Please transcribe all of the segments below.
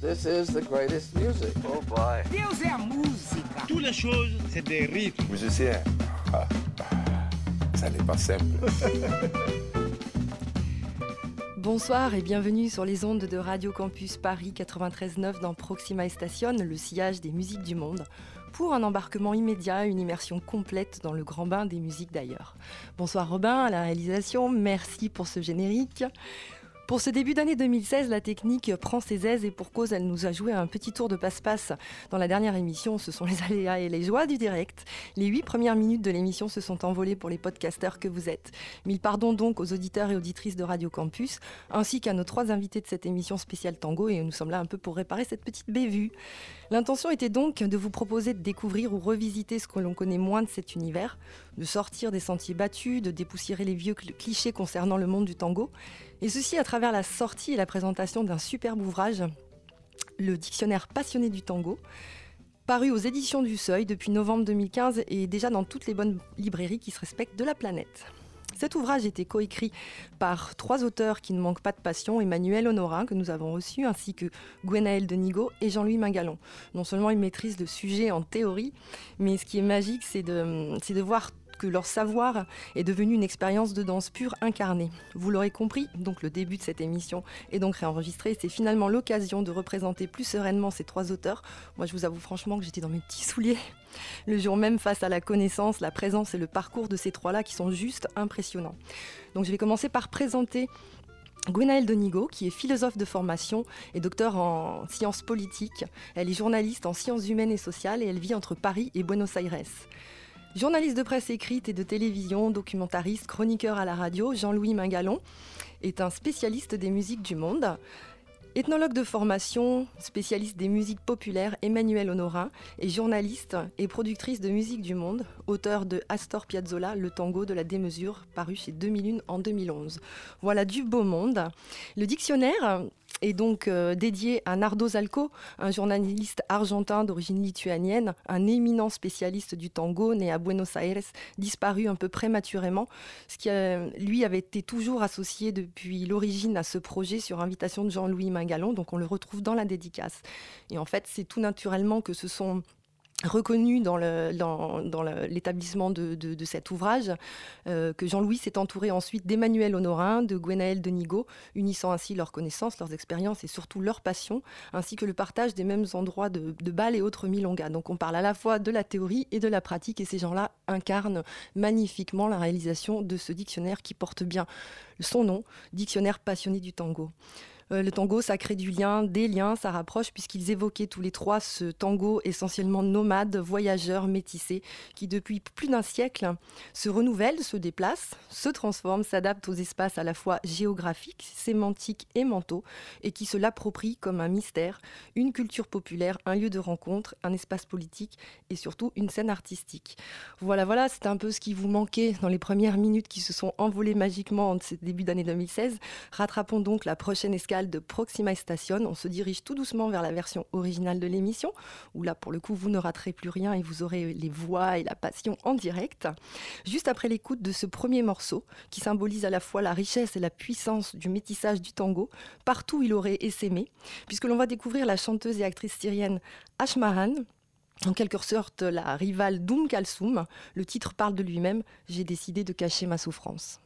This is the greatest music. Oh boy. Deus é a música. Toutes les choses, c'est des rythmes. Musicien, ah, ça n'est pas simple. Bonsoir et bienvenue sur les ondes de Radio Campus Paris 93.9 dans Proxima Station, le sillage des musiques du monde, pour un embarquement immédiat, une immersion complète dans le grand bain des musiques d'ailleurs. Bonsoir Robin à la réalisation, merci pour ce générique. Pour ce début d'année 2016, la technique prend ses aises et pour cause, elle nous a joué un petit tour de passe-passe dans la dernière émission. Ce sont les aléas et les joies du direct. Les huit premières minutes de l'émission se sont envolées pour les podcasteurs que vous êtes. Mille pardons donc aux auditeurs et auditrices de Radio Campus, ainsi qu'à nos trois invités de cette émission spéciale tango et nous sommes là un peu pour réparer cette petite bévue. L'intention était donc de vous proposer de découvrir ou revisiter ce que l'on connaît moins de cet univers, de sortir des sentiers battus, de dépoussiérer les vieux clichés concernant le monde du tango, et ceci à travers la sortie et la présentation d'un superbe ouvrage, le Dictionnaire passionné du tango, paru aux éditions du Seuil depuis novembre 2015 et déjà dans toutes les bonnes librairies qui se respectent de la planète. Cet ouvrage était coécrit par trois auteurs qui ne manquent pas de passion, Emmanuel Honorin, que nous avons reçu, ainsi que Gwenaël Denigo et Jean-Louis Mingalon. Non seulement ils maîtrisent le sujet en théorie, mais ce qui est magique, c'est de, de voir que leur savoir est devenu une expérience de danse pure incarnée. Vous l'aurez compris, donc le début de cette émission est donc réenregistré. C'est finalement l'occasion de représenter plus sereinement ces trois auteurs. Moi, je vous avoue franchement que j'étais dans mes petits souliers le jour même face à la connaissance, la présence et le parcours de ces trois-là qui sont juste impressionnants. Donc je vais commencer par présenter Gwenaëlle Denigo, qui est philosophe de formation et docteur en sciences politiques. Elle est journaliste en sciences humaines et sociales et elle vit entre Paris et Buenos Aires. Journaliste de presse écrite et de télévision, documentariste, chroniqueur à la radio, Jean-Louis Mingalon est un spécialiste des musiques du monde. Ethnologue de formation, spécialiste des musiques populaires, Emmanuel Honorin est journaliste et productrice de musique du monde, auteur de Astor Piazzolla, Le tango de la démesure, paru chez 2001 en 2011. Voilà du beau monde. Le dictionnaire est donc euh, dédié à Nardo Zalco, un journaliste argentin d'origine lituanienne, un éminent spécialiste du tango, né à Buenos Aires, disparu un peu prématurément, ce qui lui avait été toujours associé depuis l'origine à ce projet sur invitation de Jean-Louis Mingalon, donc on le retrouve dans la dédicace. Et en fait, c'est tout naturellement que ce sont reconnu dans l'établissement de, cet ouvrage, euh, que Jean-Louis s'est entouré ensuite d'Emmanuel Honorin, de Gwenaël Denigo, unissant ainsi leurs connaissances, leurs expériences et surtout leurs passions, ainsi que le partage des mêmes endroits de, de bal et autres milongas. Donc on parle à la fois de la théorie et de la pratique, et ces gens-là incarnent magnifiquement la réalisation de ce dictionnaire qui porte bien son nom, Dictionnaire passionné du tango. Euh, le tango, ça crée du lien, des liens, ça rapproche, puisqu'ils évoquaient tous les trois ce tango essentiellement nomade, voyageur, métissé, qui depuis plus d'un siècle se renouvelle, se déplace, se transforme, s'adapte aux espaces à la fois géographiques, sémantiques et mentaux, et qui se l'approprie comme un mystère, une culture populaire, un lieu de rencontre, un espace politique et surtout une scène artistique. Voilà, voilà, c'est un peu ce qui vous manquait dans les premières minutes qui se sont envolées magiquement en ce début d'année 2016. Rattrapons donc la prochaine escale de Proxima Station. On se dirige tout doucement vers la version originale de l'émission, où là, pour le coup, vous ne raterez plus rien et vous aurez les voix et la passion en direct. Juste après l'écoute de ce premier morceau, qui symbolise à la fois la richesse et la puissance du métissage du tango, partout il aurait essaimé, puisque l'on va découvrir la chanteuse et actrice syrienne Ashmahan, en quelque sorte la rivale d'Oum Kalsoum. Le titre parle de lui-même, j'ai décidé de cacher ma souffrance.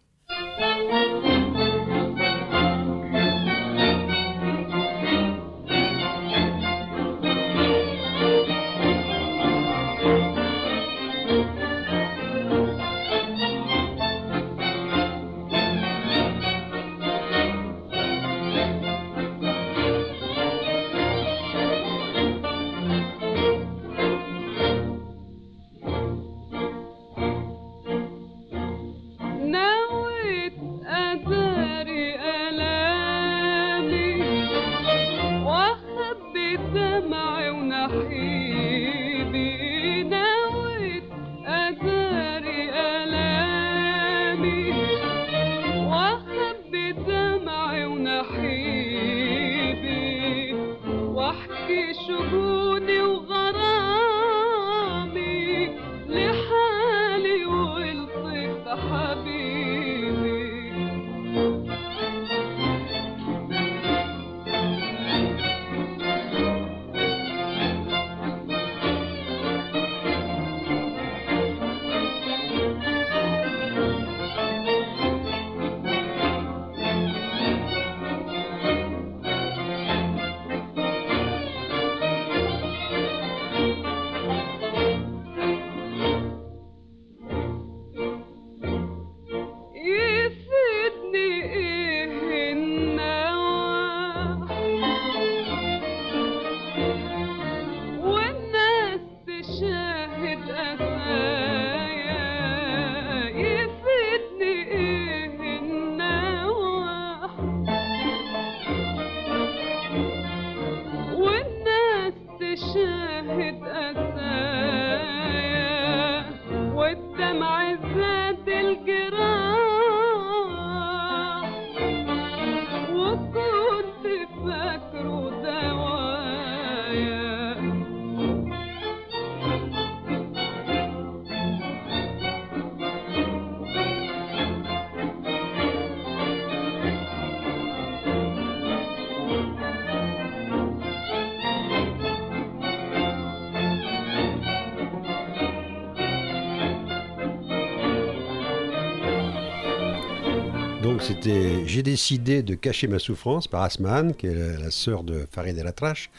C'était J'ai décidé de cacher ma souffrance par Asman, qui est la, sœur de Farid El Atrache,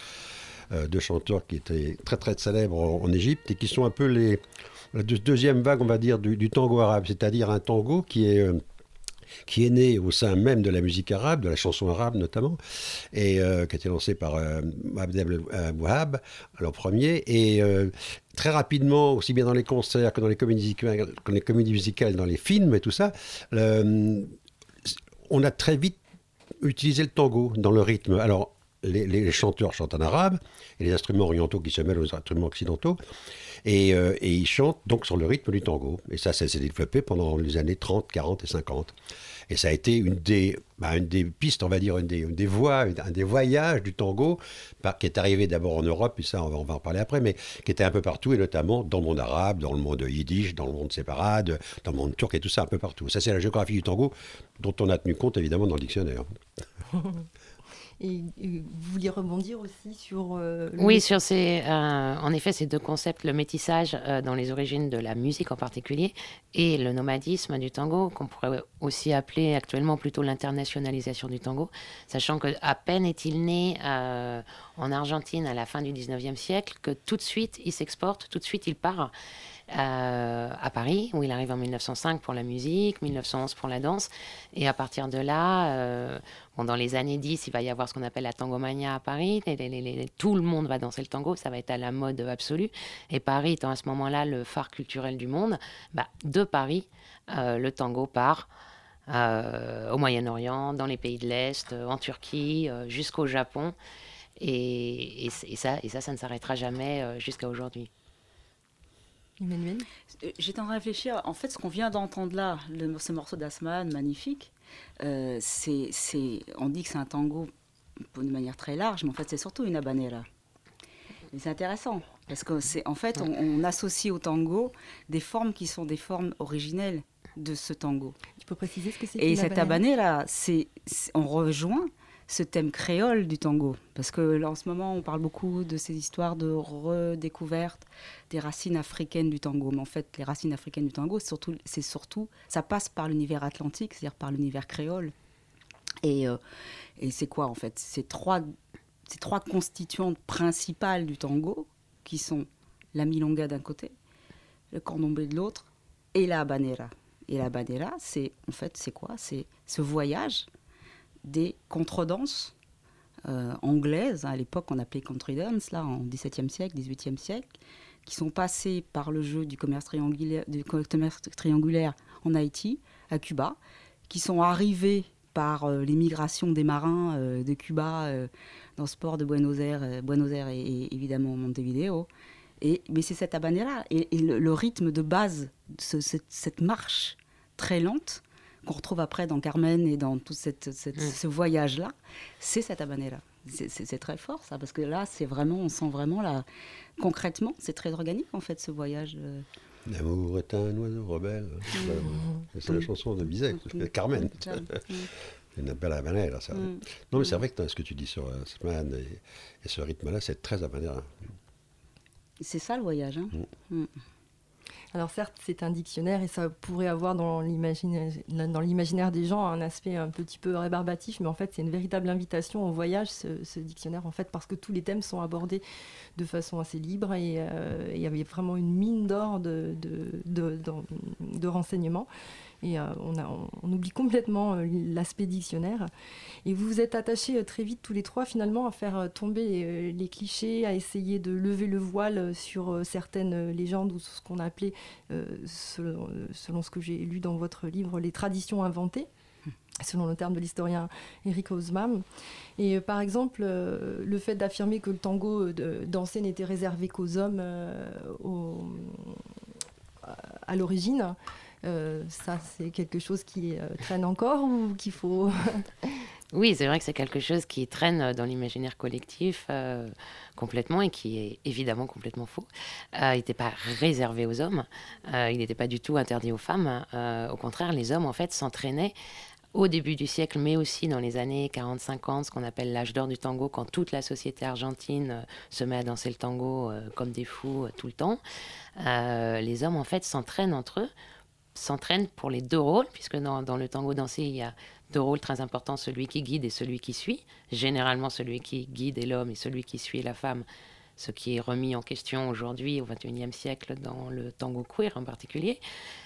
euh, deux chanteurs qui étaient très très célèbres en, Égypte et qui sont un peu les, la deuxième vague, on va dire, du, tango arabe, c'est-à-dire un tango qui est... Euh, qui est né au sein même de la musique arabe, de la chanson arabe notamment, et euh, qui a été lancé par euh, Abdel Wahab, alors premier, et très rapidement, aussi bien dans les concerts que dans les comédies musicales dans les films et tout ça, on a très vite utilisé le tango dans le rythme. Alors, les, chanteurs chantent en arabe, et les instruments orientaux qui se mêlent aux instruments occidentaux, et, et ils chantent donc sur le rythme du tango. Et ça, ça s'est développé pendant les années 30, 40 et 50. Et ça a été une des, bah, une des pistes, on va dire, une des, des voies, un des voyages du tango, qui est arrivé d'abord en Europe, et ça, on va, on va, en parler après, mais qui était un peu partout, et notamment dans le monde arabe, dans le monde yiddish, dans le monde séparade, dans le monde turc, et tout ça, un peu partout. Ça, c'est la géographie du tango, dont on a tenu compte, évidemment, dans le dictionnaire. Et, vous vouliez rebondir aussi sur... Euh, oui, sur ces, euh, en effet, ces deux concepts, le métissage euh, dans les origines de la musique en particulier et le nomadisme du tango, qu'on pourrait aussi appeler actuellement plutôt l'internationalisation du tango, sachant que à peine est-il né en Argentine à la fin du 19e siècle que tout de suite il s'exporte, tout de suite il part. Euh, à Paris, où il arrive en 1905 pour la musique, 1911 pour la danse. Et à partir de là, euh, bon, dans les années 10, il va y avoir ce qu'on appelle la tangomania à Paris. tout le monde va danser le tango, ça va être à la mode absolue. Et Paris étant à ce moment-là le phare culturel du monde, bah, de Paris, euh, le tango part. au Moyen-Orient, dans les pays de l'Est, en Turquie, jusqu'au Japon. Et, et, ça, et ça, ça ne s'arrêtera jamais jusqu'à aujourd'hui. Emmanuel euh, J'étais en train de réfléchir. En fait, ce qu'on vient d'entendre là, le, ce morceau d'Asman, magnifique, euh, c'est, on dit que c'est un tango de manière très large, mais en fait, c'est surtout une habanera. C'est intéressant, parce que c'est en fait, on, associe au tango des formes qui sont des formes originelles de ce tango. Tu peux préciser ce que c'est Et cette habanera, c'est, on rejoint ce thème créole du tango. Parce que là, en ce moment, on parle beaucoup de ces histoires de redécouverte des racines africaines du tango. Mais en fait, les racines africaines du tango, c'est surtout, ça passe par l'univers atlantique, c'est-à-dire par l'univers créole. Et, euh, et c'est quoi, en fait? Ces trois, ces trois constituantes principales du tango, qui sont la milonga d'un côté, le candomblé de l'autre, et la habanera. Et la habanera, c'est en fait, c'est quoi? C'est ce voyage des contredanses euh, anglaises, à l'époque on appelait country dance, là, en XVIIe siècle, XVIIIe siècle, qui sont passées par le jeu du commerce triangulaire, du commerce triangulaire en Haïti, à Cuba, qui sont arrivées par euh, l'émigration des marins euh, de Cuba dans ce port de Buenos Aires, Buenos Aires et, évidemment Montevideo. Et, mais c'est cette habanera et, le, rythme de base, cette, marche très lente, qu'on retrouve après dans Carmen et dans tout cette, mm. ce voyage-là, c'est cette habanera. C'est très fort ça, parce que là, c'est vraiment, on sent vraiment là, concrètement, c'est très organique en fait ce voyage. Euh. L'amour est un oiseau rebelle. Mm. C'est la chanson de Bizet, mm. Carmen. Une belle habanera, ça. Non, mais c'est vrai que ce que tu dis sur euh, Sman et, et, ce rythme-là, c'est très habanera. C'est ça le voyage. Hein alors certes, c'est un dictionnaire et ça pourrait avoir dans l'imaginaire des gens un aspect un petit peu rébarbatif, mais en fait, c'est une véritable invitation au voyage, ce, dictionnaire, en fait, parce que tous les thèmes sont abordés de façon assez libre et euh, il y avait vraiment une mine d'or de, de, renseignements. Et euh, on, oublie complètement euh, l'aspect dictionnaire. Et vous vous êtes attachés euh, très vite tous les trois finalement à faire tomber les, clichés, à essayer de lever le voile sur certaines légendes ou ce qu'on a appelé, selon, ce que j'ai lu dans votre livre, les traditions inventées selon le terme de l'historien Eric Hobsbawm. Et par exemple, le fait d'affirmer que le tango dansé n'était réservé qu'aux hommes à l'origine, euh, ça, c'est quelque chose qui euh, traîne encore ou qu'il faut... oui, c'est vrai que c'est quelque chose qui traîne dans l'imaginaire collectif euh, complètement et qui est évidemment complètement faux. il n'était pas réservé aux hommes, il n'était pas du tout interdit aux femmes. au contraire, les hommes, en fait, s'entraînaient au début du siècle, mais aussi dans les années 40-50, ce qu'on appelle l'âge d'or du tango, quand toute la société argentine se met à danser le tango comme des fous tout le temps. les hommes, en fait, s'entraînent entre eux s'entraînent pour les deux rôles, puisque dans, le tango dansé, il y a deux rôles très importants, celui qui guide et celui qui suit. Généralement, celui qui guide est l'homme et celui qui suit est la femme, ce qui est remis en question aujourd'hui au XXIe siècle dans le tango queer en particulier.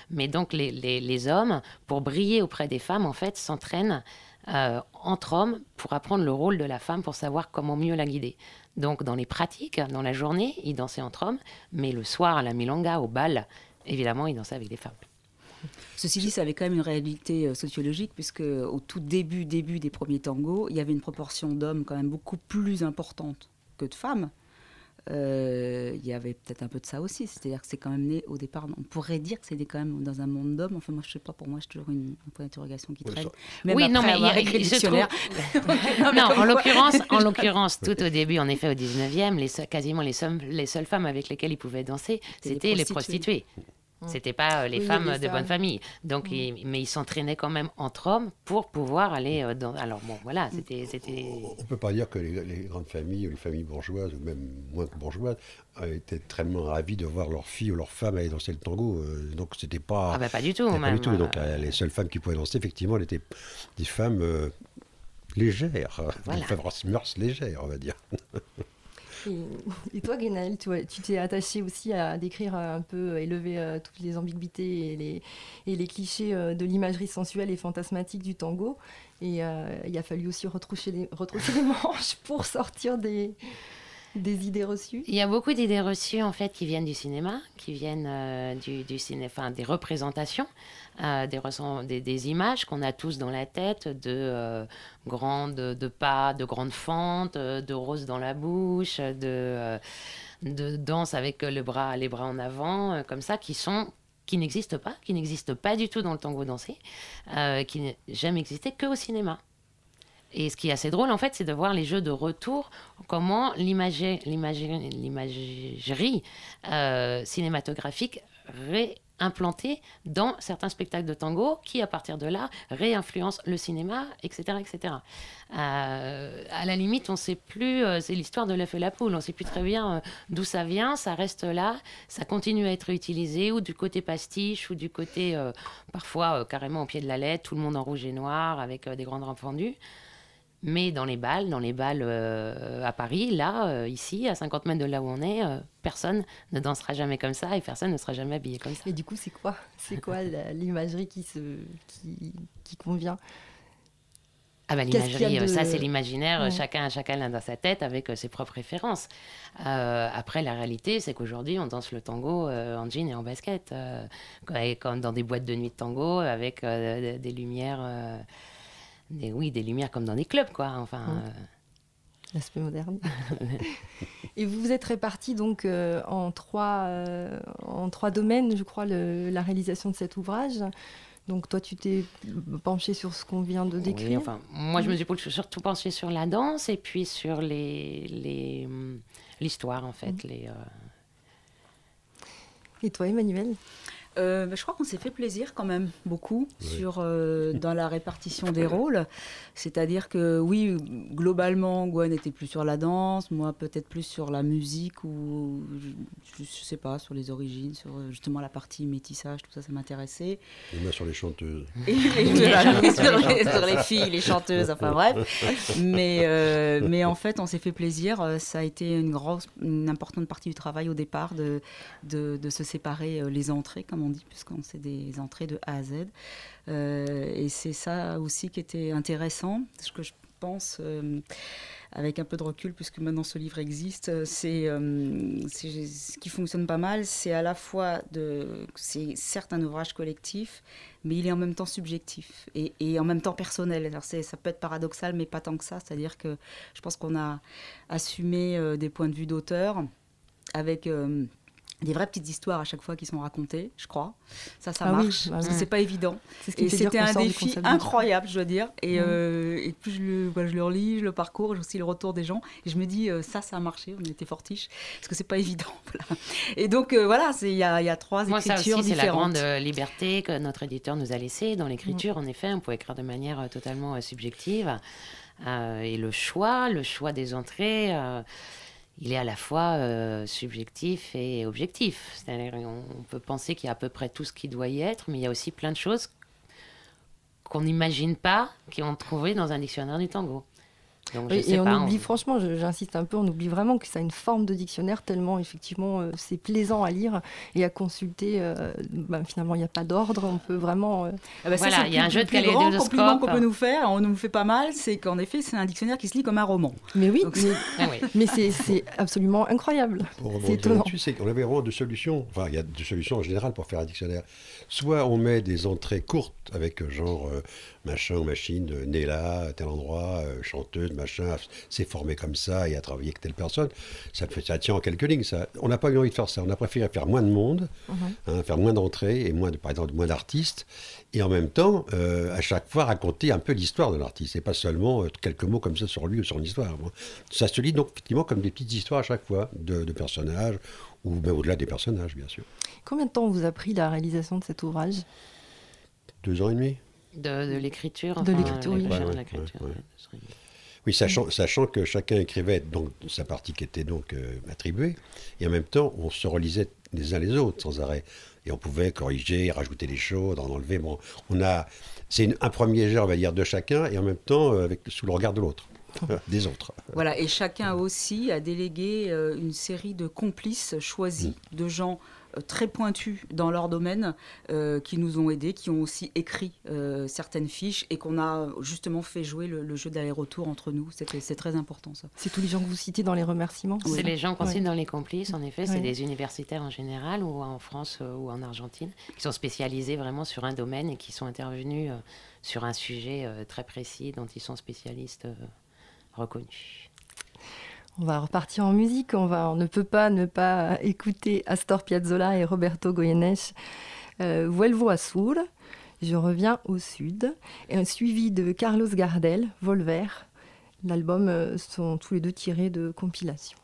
Mais donc les hommes, pour briller auprès des femmes, en fait, s'entraînent euh, entre hommes pour apprendre le rôle de la femme, pour savoir comment mieux la guider. Donc dans les pratiques, dans la journée, ils dansaient entre hommes, mais le soir à la milonga, au bal, évidemment, ils dansaient avec des femmes. Ceci dit, ça avait quand même une réalité euh, sociologique, puisque au tout début, début des premiers tangos, il y avait une proportion d'hommes quand même beaucoup plus importante que de femmes. Euh, il y avait peut-être un peu de ça aussi, c'est-à-dire que c'est quand même né au départ. On pourrait dire que c'était quand même dans un monde d'hommes. Enfin, moi, je sais pas. Pour moi, c'est toujours une, un point d'interrogation qui traîne. Même oui, non, mais il, il se trouve... non, en l'occurrence, en l'occurrence, tout au début, en effet, au 19e, les, quasiment les, les seules femmes avec lesquelles ils pouvaient danser, c'était les prostituées. C'était pas euh, les femmes de bonne famille. Donc, mmh. mais ils s'entraînaient quand même entre hommes pour pouvoir aller euh, dans. Alors bon, voilà, mmh. c'était. c'était... On peut pas dire que les, grandes familles, ou les familles bourgeoises, ou même moins que bourgeoises, étaient très ravis de voir leurs filles ou leurs femmes aller danser le tango. Euh, donc c'était pas. Ah bah pas du tout. Même, pas du tout. Donc les seules femmes qui pouvaient danser, effectivement, elles étaient des femmes légères, des femmes mœurs légères, on va dire. Et, toi, Guénaël, tu t'es attaché aussi à décrire un peu, élever euh, toutes les ambiguïtés et les, clichés euh, de l'imagerie sensuelle et fantasmatique du tango. Et euh, il a fallu aussi retrousser les, retrousser les manches pour sortir des, des idées reçues? Il y a beaucoup d'idées reçues en fait qui viennent du cinéma, qui viennent du, du ciné, des représentations des, des, images qu'on a tous dans la tête de euh, grandes de pas, de grandes fentes, euh, de roses dans la bouche, de, euh, de danse avec le bras, les bras en avant, comme ça, qui sont qui n'existent pas, qui n'existent pas du tout dans le tango dansé, qui n'ont jamais existé que au cinéma. Et ce qui est assez drôle, en fait, c'est de voir les jeux de retour, comment l'imagerie cinématographique ré implanté dans certains spectacles de tango qui, à partir de là, réinfluencent le cinéma, etc. etc. Euh, à la limite, on ne sait plus, euh, c'est l'histoire de l'œuf et la poule, on ne sait plus très bien euh, d'où ça vient, ça reste là, ça continue à être utilisé, ou du côté pastiche, ou du côté, parfois, carrément au pied de la lettre, tout le monde en rouge et noir, avec des grandes rampes fendues. Mais dans les balles, dans les balles euh, à Paris, là, euh, ici, à 50 mètres de là où on est, euh, personne ne dansera jamais comme ça et personne ne sera jamais habillé comme ça. Et du coup, c'est quoi C'est quoi l'imagerie qui, se, qui, convient? Ah bah, l'imagerie, ça c'est l'imaginaire, chacun, chacun l'a dans sa tête avec ses propres références. après, la réalité, c'est qu'aujourd'hui, on danse le tango en jean et en basket, comme dans des boîtes de nuit de tango avec des lumières des, oui, des lumières comme dans des clubs, quoi. Enfin. Euh. L'aspect moderne. et vous vous êtes répartis donc euh, en, trois, euh, en trois domaines, je crois, la réalisation de cet ouvrage. Donc toi, tu t'es penché sur ce qu'on vient de décrire. enfin, moi, je me suis surtout penché sur la danse et puis sur les, les, l'histoire, en fait. Les, Et toi, Emmanuel? Euh, bah, je crois qu'on s'est fait plaisir quand même beaucoup sur, euh, dans la répartition des rôles. C'est-à-dire que oui, globalement, Gwen était plus sur la danse, moi peut-être plus sur la musique ou je, ne sais pas, sur les origines, sur euh, justement la partie métissage, tout ça, ça m'intéressait. Et moi sur les chanteuses. Et, sur, les, filles, les chanteuses, enfin bref. Mais, mais en fait, on s'est fait plaisir. Ça a été une, grosse, une importante partie du travail au départ de, de, de se séparer les entrées, comme on dit, puisqu'on sait des entrées de A à Z. Euh, et c'est ça aussi qui était intéressant, ce que je pense, euh, avec un peu de recul, puisque maintenant ce livre existe, euh, c'est ce qui fonctionne pas mal, c'est à la fois c'est certes un ouvrage collectif, mais il est en même temps subjectif et, et en même temps personnel. Alors ça peut être paradoxal, mais pas tant que ça. C'est-à-dire que je pense qu'on a assumé des points de vue d'auteur avec des vraies petites histoires à chaque fois qui sont racontées, je crois. Ça, ça ah marche, parce que c'est pas évident. et c'était un défi incroyable, je dois dire. Et, euh, et plus je le, je le relis, je le parcours, j'ai aussi le retour des gens. Et je me dis, euh, ça, ça a marché, on été fortiche, parce que c'est pas évident. Et donc, euh, voilà, il y a, y a, trois Moi, écritures ça aussi, C'est la grande liberté que notre éditeur nous a laissée dans l'écriture. Mm. En effet, on pouvait écrire de manière totalement subjective. et le choix, le choix des entrées il est à la fois euh, subjectif et objectif. C'est-à-dire on peut penser qu'il y a à peu près tout ce qui doit y être, mais il y a aussi plein de choses qu'on n'imagine pas, qui ont trouvé dans un dictionnaire du tango. Donc, et on oublie, franchement, j'insiste un peu, on oublie vraiment que ça a une forme de dictionnaire tellement effectivement euh, c'est plaisant à lire et à consulter. Euh, ben, finalement, il n'y a pas d'ordre, on peut vraiment. Euh, ah bah voilà, il y a un jeu de Le compliment qu'on peut nous faire, on nous fait pas mal, c'est qu'en effet, c'est un dictionnaire qui se lit comme un roman. Mais oui, mais, ah c'est absolument incroyable. C'est Tu sais qu'on avait vraiment deux solutions. Enfin, il y a deux solutions en général pour faire un dictionnaire. Soit on met des entrées courtes avec genre machin ou machine, né là, à tel endroit, chanteuse, machin, s'est formé comme ça et a travaillé avec telle personne. Ça, fait, ça tient en quelques lignes. Ça. On n'a pas eu envie de faire ça. On a préféré faire moins de monde, mhm. hein, faire moins d'entrées et moins, de, par exemple, moins d'artistes. Et en même temps, euh, à chaque fois, raconter un peu l'histoire de l'artiste. Et pas seulement euh, quelques mots comme ça sur lui ou sur une histoire. Ça se lit donc effectivement comme des petites histoires à chaque fois de, personnages ou même au-delà des personnages, bien sûr. Combien de temps vous a pris la réalisation de cet ouvrage? Deux ans et demi. De, l'écriture De l'écriture, oui. Oui, sachant, sachant, que chacun écrivait donc sa partie qui était donc euh, attribuée, et en même temps, on se relisait les uns les autres sans arrêt. Et on pouvait corriger, rajouter des choses, en enlever. Bon, on a, c'est un premier jet, on va dire, de chacun, et en même temps, euh, avec, sous le regard de l'autre. des autres. Voilà, et chacun aussi a délégué euh, une série de complices choisis, mm. de gens très pointus dans leur domaine euh, qui nous ont aidés, qui ont aussi écrit euh, certaines fiches et qu'on a justement fait jouer le, jeu d'aller-retour entre nous. C'est très important ça. C'est tous les gens que vous citez dans les remerciements C'est les gens qu'on cite dans les complices, en effet. C'est des universitaires en général ou en France ou en Argentine qui sont spécialisés vraiment sur un domaine et qui sont intervenus sur un sujet très précis dont ils sont spécialistes reconnus. On va repartir en musique. On, ne peut pas ne pas écouter Astor Piazzolla et Roberto Goyeneche. Euh, Vuelvo a Sur, Je reviens au sud. Et suivi de Carlos Gardel, Volver. L'album euh, sont tous les deux tirés de compilations.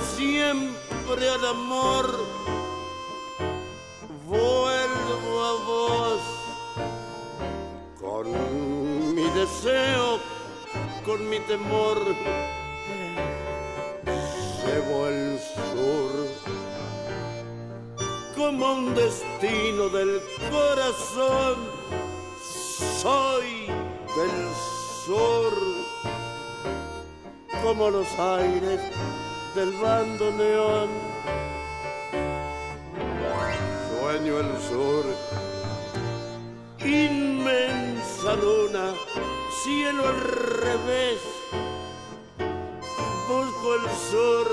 siempre al amor. Vuelvo a vos con mi deseo, con mi temor. Llevo el sur como un destino del corazón. Soy del sur como los aires del bandoneón. Sueño el sur, inmensa luna, cielo al revés. Busco el sur,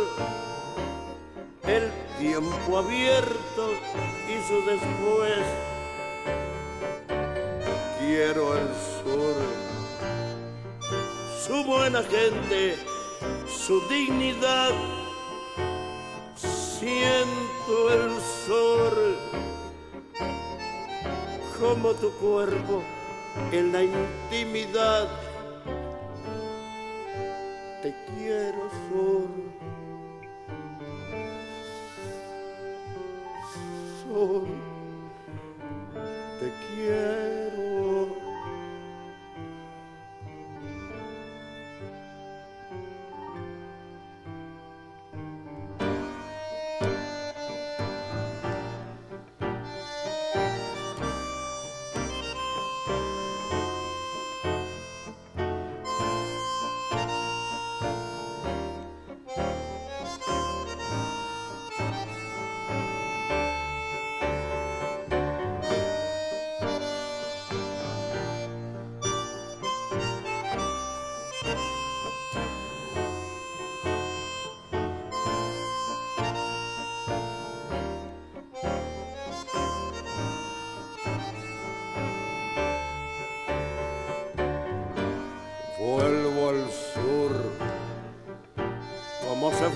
el tiempo abierto y su después. Quiero el sur, su buena gente su dignidad. Siento el sol como tu cuerpo en la intimidad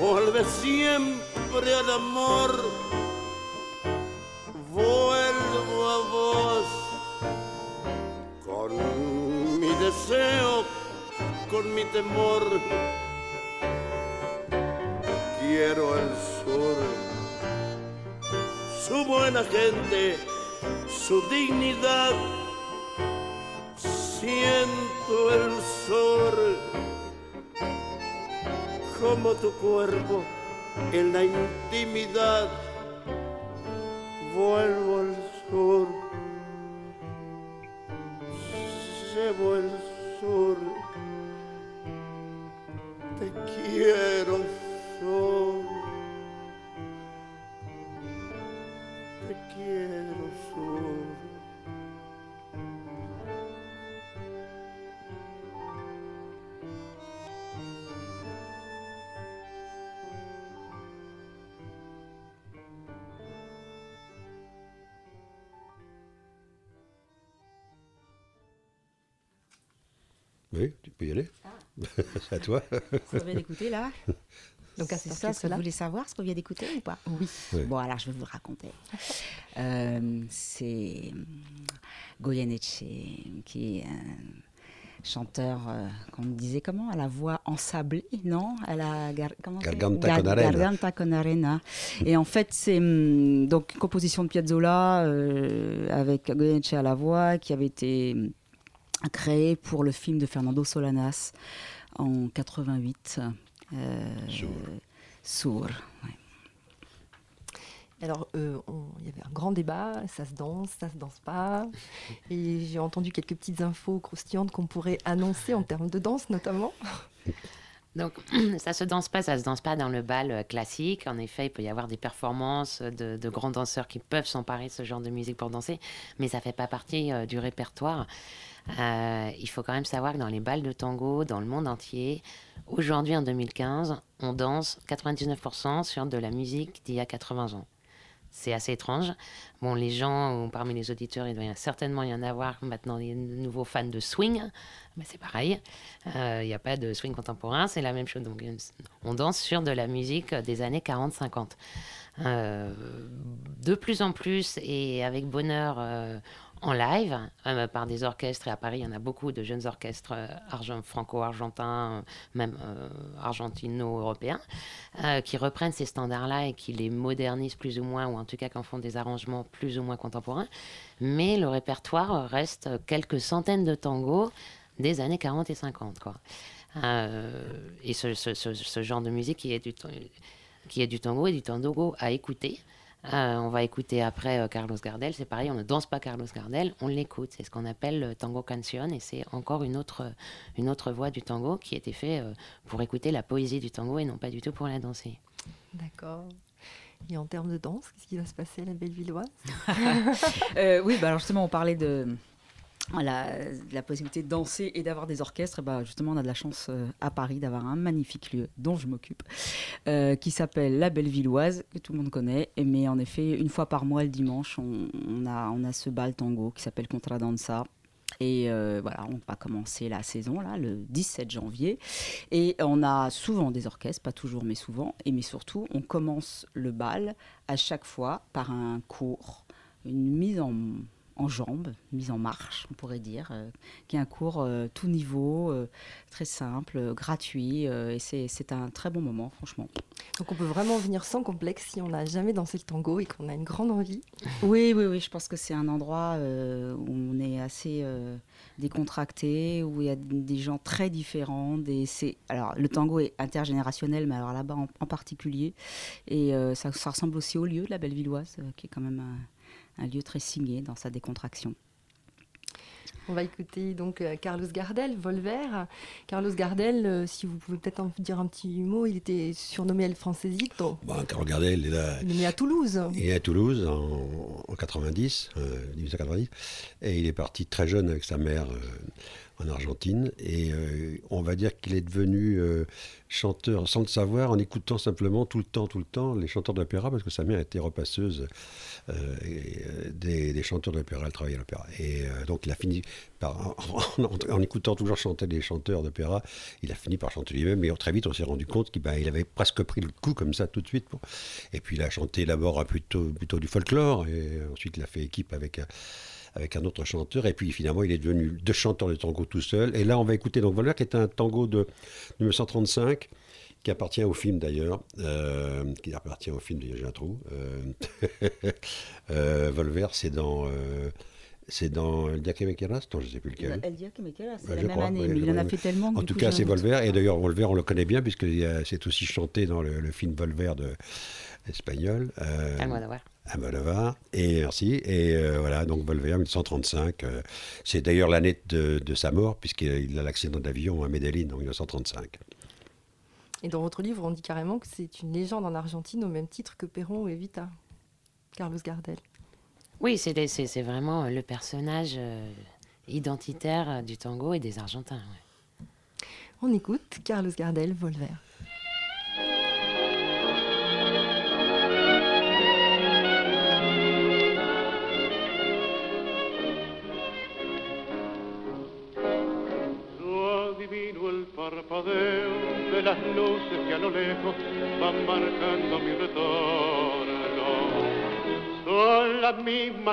vuelve siempre al amor. Vuelvo a vos con mi deseo, con mi temor. Quiero el sur, su buena gente, su dignidad. Siento el sol como tu cuerpo en la intimidad. Vuelvo al sur, llevo el sur, te quiero Oui, tu peux y aller. C'est à toi. Ce qu'on vient d'écouter là, Donc, c'est ça ce que vous voulez savoir, ce qu'on vient d'écouter ou pas Oui. Oui. Bon, alors je vais vous le raconter. Euh, c'est hum, Goyeneche, qui est un chanteur, euh, qu'on disait comment? À la voix ensablée, non? À la gar- comment Garganta Gar- con arena. Garganta con arena. Et en fait, c'est hum, donc une composition de Piazzolla euh, avec Goyeneche à la voix qui avait été créée pour le film de Fernando Solanas en 88. Euh, Sourd. Ouais. Alors, euh, il y avait un grand débat, ça se danse, ça se danse pas. Et j'ai entendu quelques petites infos croustillantes qu'on pourrait annoncer en termes de danse, notamment. Donc, ça se danse pas, ça se danse pas dans le bal euh, classique. En effet, il peut y avoir des performances de, grands danseurs qui peuvent s'emparer de ce genre de musique pour danser, mais ça fait pas partie euh, du répertoire. Euh, il faut quand même savoir que dans les balles de tango, dans le monde entier, aujourd'hui en 2015, on danse 99% sur de la musique d'il y a 80 ans. C'est assez étrange. Bon, les gens, parmi les auditeurs, il doit certainement y en avoir maintenant des nouveaux fans de swing. Mais c'est pareil. Euh, Il n'y a pas de swing contemporain, c'est la même chose. Donc, euh, on danse sur de la musique des années 40-50. Euh, de plus en plus, et avec bonheur, euh, en live, euh, par des orchestres. Et à Paris, il y en a beaucoup de jeunes orchestres euh, argent- franco-argentins, euh, même euh, argentino-européens, qui reprennent ces standards-là et qui les modernisent plus ou moins, ou en tout cas qui en font des arrangements plus ou moins contemporains. Mais le répertoire reste quelques centaines de tangos des années 40 et 50. Quoi. Et ce, genre de musique qui est du, qui est du tango et du tango à écouter. Euh, on va écouter après euh, Carlos Gardel. C'est pareil, on ne danse pas Carlos Gardel, on l'écoute. C'est ce qu'on appelle le tango canción et c'est encore une autre, une autre voix du tango qui a été fait euh, pour écouter la poésie du tango et non pas du tout pour la danser. D'accord. Et en termes de danse, qu'est-ce qui va se passer à la Bellevilloise? Euh, oui, bah alors justement, on parlait de la, la possibilité de danser et d'avoir des orchestres. Bah justement, on a de la chance euh, à Paris d'avoir un magnifique lieu dont je m'occupe, euh, qui s'appelle la Bellevilloise, que tout le monde connaît. Mais en effet, une fois par mois, le dimanche, on, on a, on a ce bal tango qui s'appelle Contradanza. Et euh, voilà, on va commencer la saison là, le 17 janvier. Et on a souvent des orchestres, pas toujours, mais souvent. Et mais surtout, on commence le bal à chaque fois par un cours, une mise en, en jambes, mise en marche, on pourrait dire, euh, qui est un cours euh, tout niveau, euh, très simple, gratuit. et c'est un très bon moment, franchement. Donc on peut vraiment venir sans complexe si on n'a jamais dansé le tango et qu'on a une grande envie. Oui, oui, oui, je pense que c'est un endroit où on est assez décontracté, où il y a des gens très différents. Des, c'est, alors, le tango est intergénérationnel, mais alors là-bas en, en particulier. Et ça, ça ressemble aussi au lieu de la Bellevilloise, qui est quand même un, un lieu très signé dans sa décontraction. On va écouter donc euh, Carlos Gardel, Volver. Carlos Gardel, euh, si vous pouvez peut-être en dire un petit mot, il était surnommé El Francesito. Bon, quand regardez, il est là. Il est né à Toulouse. Il est à Toulouse en, en 90, euh, 1890, et il est parti très jeune avec sa mère euh, en Argentine. Et euh, on va dire qu'il est devenu euh, chanteur sans le savoir, en écoutant simplement tout le temps, tout le temps les chanteurs d'opéra, parce que sa mère était repasseuse euh, des, chanteurs d'opéra, elle travaillait à l'opéra. Et donc il a fini par, en, écoutant toujours chanter des chanteurs d'opéra, il a fini par chanter lui-même. Mais très vite, on s'est rendu compte qu'il il avait presque pris le coup comme ça tout de suite. Et puis il a chanté d'abord plutôt, plutôt du folklore, et ensuite il a fait équipe avec. euh, avec un autre chanteur, et puis finalement il est devenu deux chanteurs de tango tout seul. Et là on va écouter donc Volver, qui est un tango de 1935, qui appartient au film d'ailleurs, euh, qui appartient au film, j'ai un trou. Volver, c'est dans, euh, c'est dans El Dia que me quieras Non, je ne sais plus lequel. Elle dit que mais quelle heure, c'est la même crois, année, ouais, mais il en a fait tellement. En tout coup, cas, c'est. Volver. Et d'ailleurs, Volver, on le connaît bien, puisque a- c'est aussi chanté dans le, le film Volver de espagnol. Euh, Almodovar. Almodovar. Et merci. Et euh, voilà, donc Volver, 1935. euh, c'est d'ailleurs l'année de, de sa mort, puisqu'il a l'accident d'avion à Medellín en 1935. Et dans votre livre, on dit carrément que c'est une légende en Argentine au même titre que Perron ou Evita. Carlos Gardel. Oui, c'est vraiment le personnage euh, identitaire euh, du tango et des Argentins. On écoute Carlos Gardel, Volver.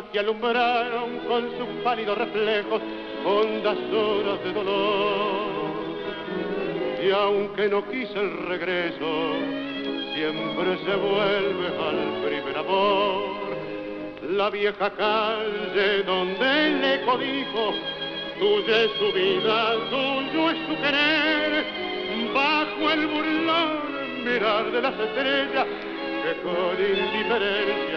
Que alumbraron con sus pálidos reflejos hondas horas de dolor. Y aunque no quise el regreso, siempre se vuelve al primer amor. La vieja calle donde el eco dijo, tuya es su vida, tuyo es su querer, bajo el burlón mirar de las estrellas que con indiferencia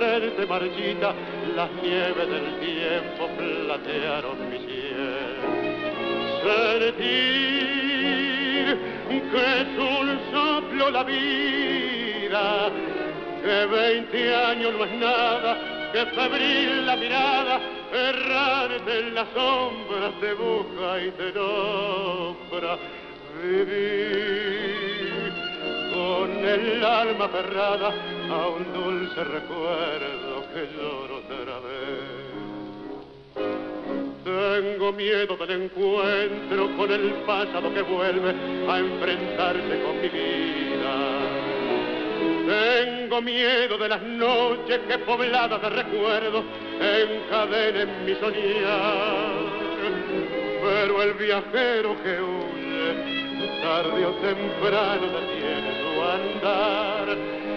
frente marchita, las nieves del tiempo platearon mi cielo sentir que es un soplo la vida, que veinte años no es nada, que febril la mirada, errarte en las sombras te busca y te nombra. Vivir con el alma aferrada a un dulce recuerdo que lloro otra vez. Tengo miedo del encuentro con el pasado que vuelve a enfrentarse con mi vida. Tengo miedo de las noches que pobladas de recuerdos encadenen mi soñar. Pero el viajero que huye, tarde o temprano detiene su andar.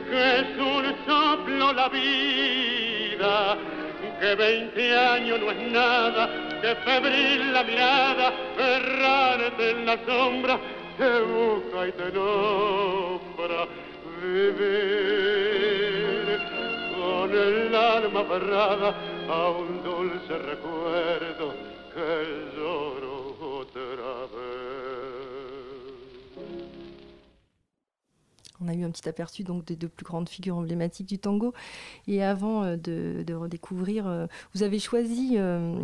que es un soplo la vida, que veinte años no es nada, que febril la mirada, errarte en la sombra, te busca y te nombra. Vivir con el alma aferrada a un dulce recuerdo que lloro a eu un petit aperçu donc des deux plus grandes figures emblématiques du tango. Et avant euh, de, de redécouvrir, euh, vous avez choisi euh,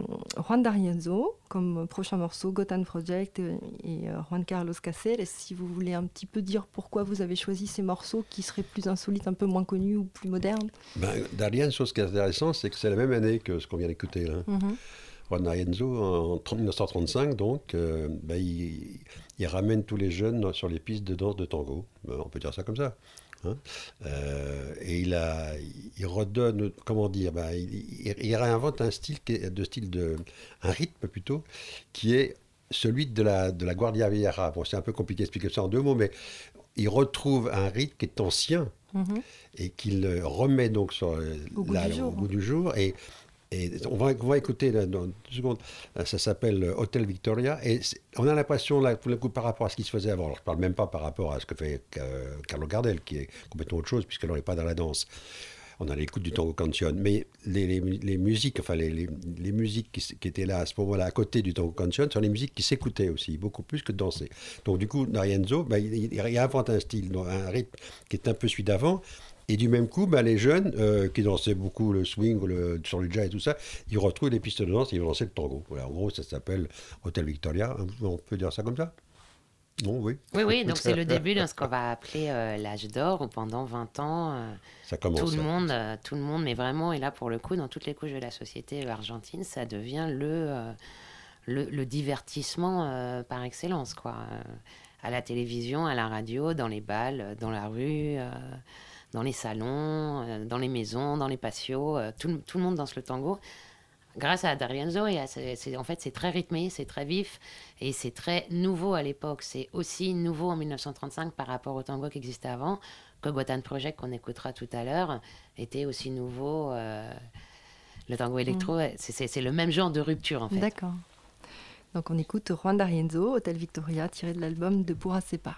Juan D'Arienzo comme prochain morceau, Gotan Project et Juan Carlos Cáceres. Si vous voulez un petit peu dire pourquoi vous avez choisi ces morceaux qui seraient plus insolites, un peu moins connus ou plus modernes. Ben, Darien, chose qui est intéressante, c'est que c'est la même année que ce qu'on vient d'écouter. Là. Mhm. Juan D'Arienzo, en 1935, donc, euh, ben, il, il ramène tous les jeunes sur les pistes de danse de tango. Ben, on peut dire ça comme ça. hein. Euh, et il, a, il redonne, comment dire, ben, il, réinvente un style, de style de, un rythme plutôt, qui est celui de la, de la Guardia Vieja. Bon, c'est un peu compliqué d'expliquer ça en deux mots, mais il retrouve un rythme qui est ancien Mhm. et qu'il remet donc sur, Au goût là, du jour. au goût du jour. Et, et on, va, écouter là, dans deux secondes. Euh, Ça s'appelle euh, Hotel Victoria. Et on a l'impression, là, coup, par rapport à ce qui se faisait avant. Alors, je ne parle même pas par rapport à ce que fait euh, Carlo Gardel, qui est complètement autre chose, puisqu'elle n'est pas dans la danse. On a l'écoute du tango canción. Mais les, musiques, enfin, les, musiques qui, étaient là à ce moment-là, à côté du tango canción, sont les musiques qui s'écoutaient aussi, beaucoup plus que de danser. Donc, du coup, D'Arienzo, ben, il, il- il invente un style, un rythme qui est un peu celui d'avant. Et du même coup, ben, les jeunes euh, qui dansaient beaucoup le swing, le, sur le jazz et tout ça, ils retrouvent les pistes de danse et ils vont danser le tango. Voilà, en gros, ça s'appelle Hotel Victoria. On peut dire ça comme ça? Non, oui. Oui, oui, donc c'est le début de ce qu'on va appeler euh, l'âge d'or, où pendant 20 ans, euh, Ça commence. tout le monde, euh, tout le monde, mais vraiment, et là pour le coup, dans toutes les couches de la société argentine, ça devient le, le, le divertissement par excellence, quoi. À la télévision, à la radio, dans les balles, dans la rue, dans les salons, euh, dans les maisons, dans les patios, euh, tout, le- tout le monde danse le tango. Grâce à D'Arienzo, et à en fait, c'est très rythmé, c'est très vif, et c'est très nouveau à l'époque. C'est aussi nouveau en 1935 par rapport au tango qui existait avant, que Gotan Project, qu'on écoutera tout à l'heure, était aussi nouveau. euh, le tango électro, c'est- c'est c'est le même genre de rupture, en fait. D'accord. Donc on écoute Juan D'Arienzo, Hotel Victoria, tiré de l'album de Pura Sepa.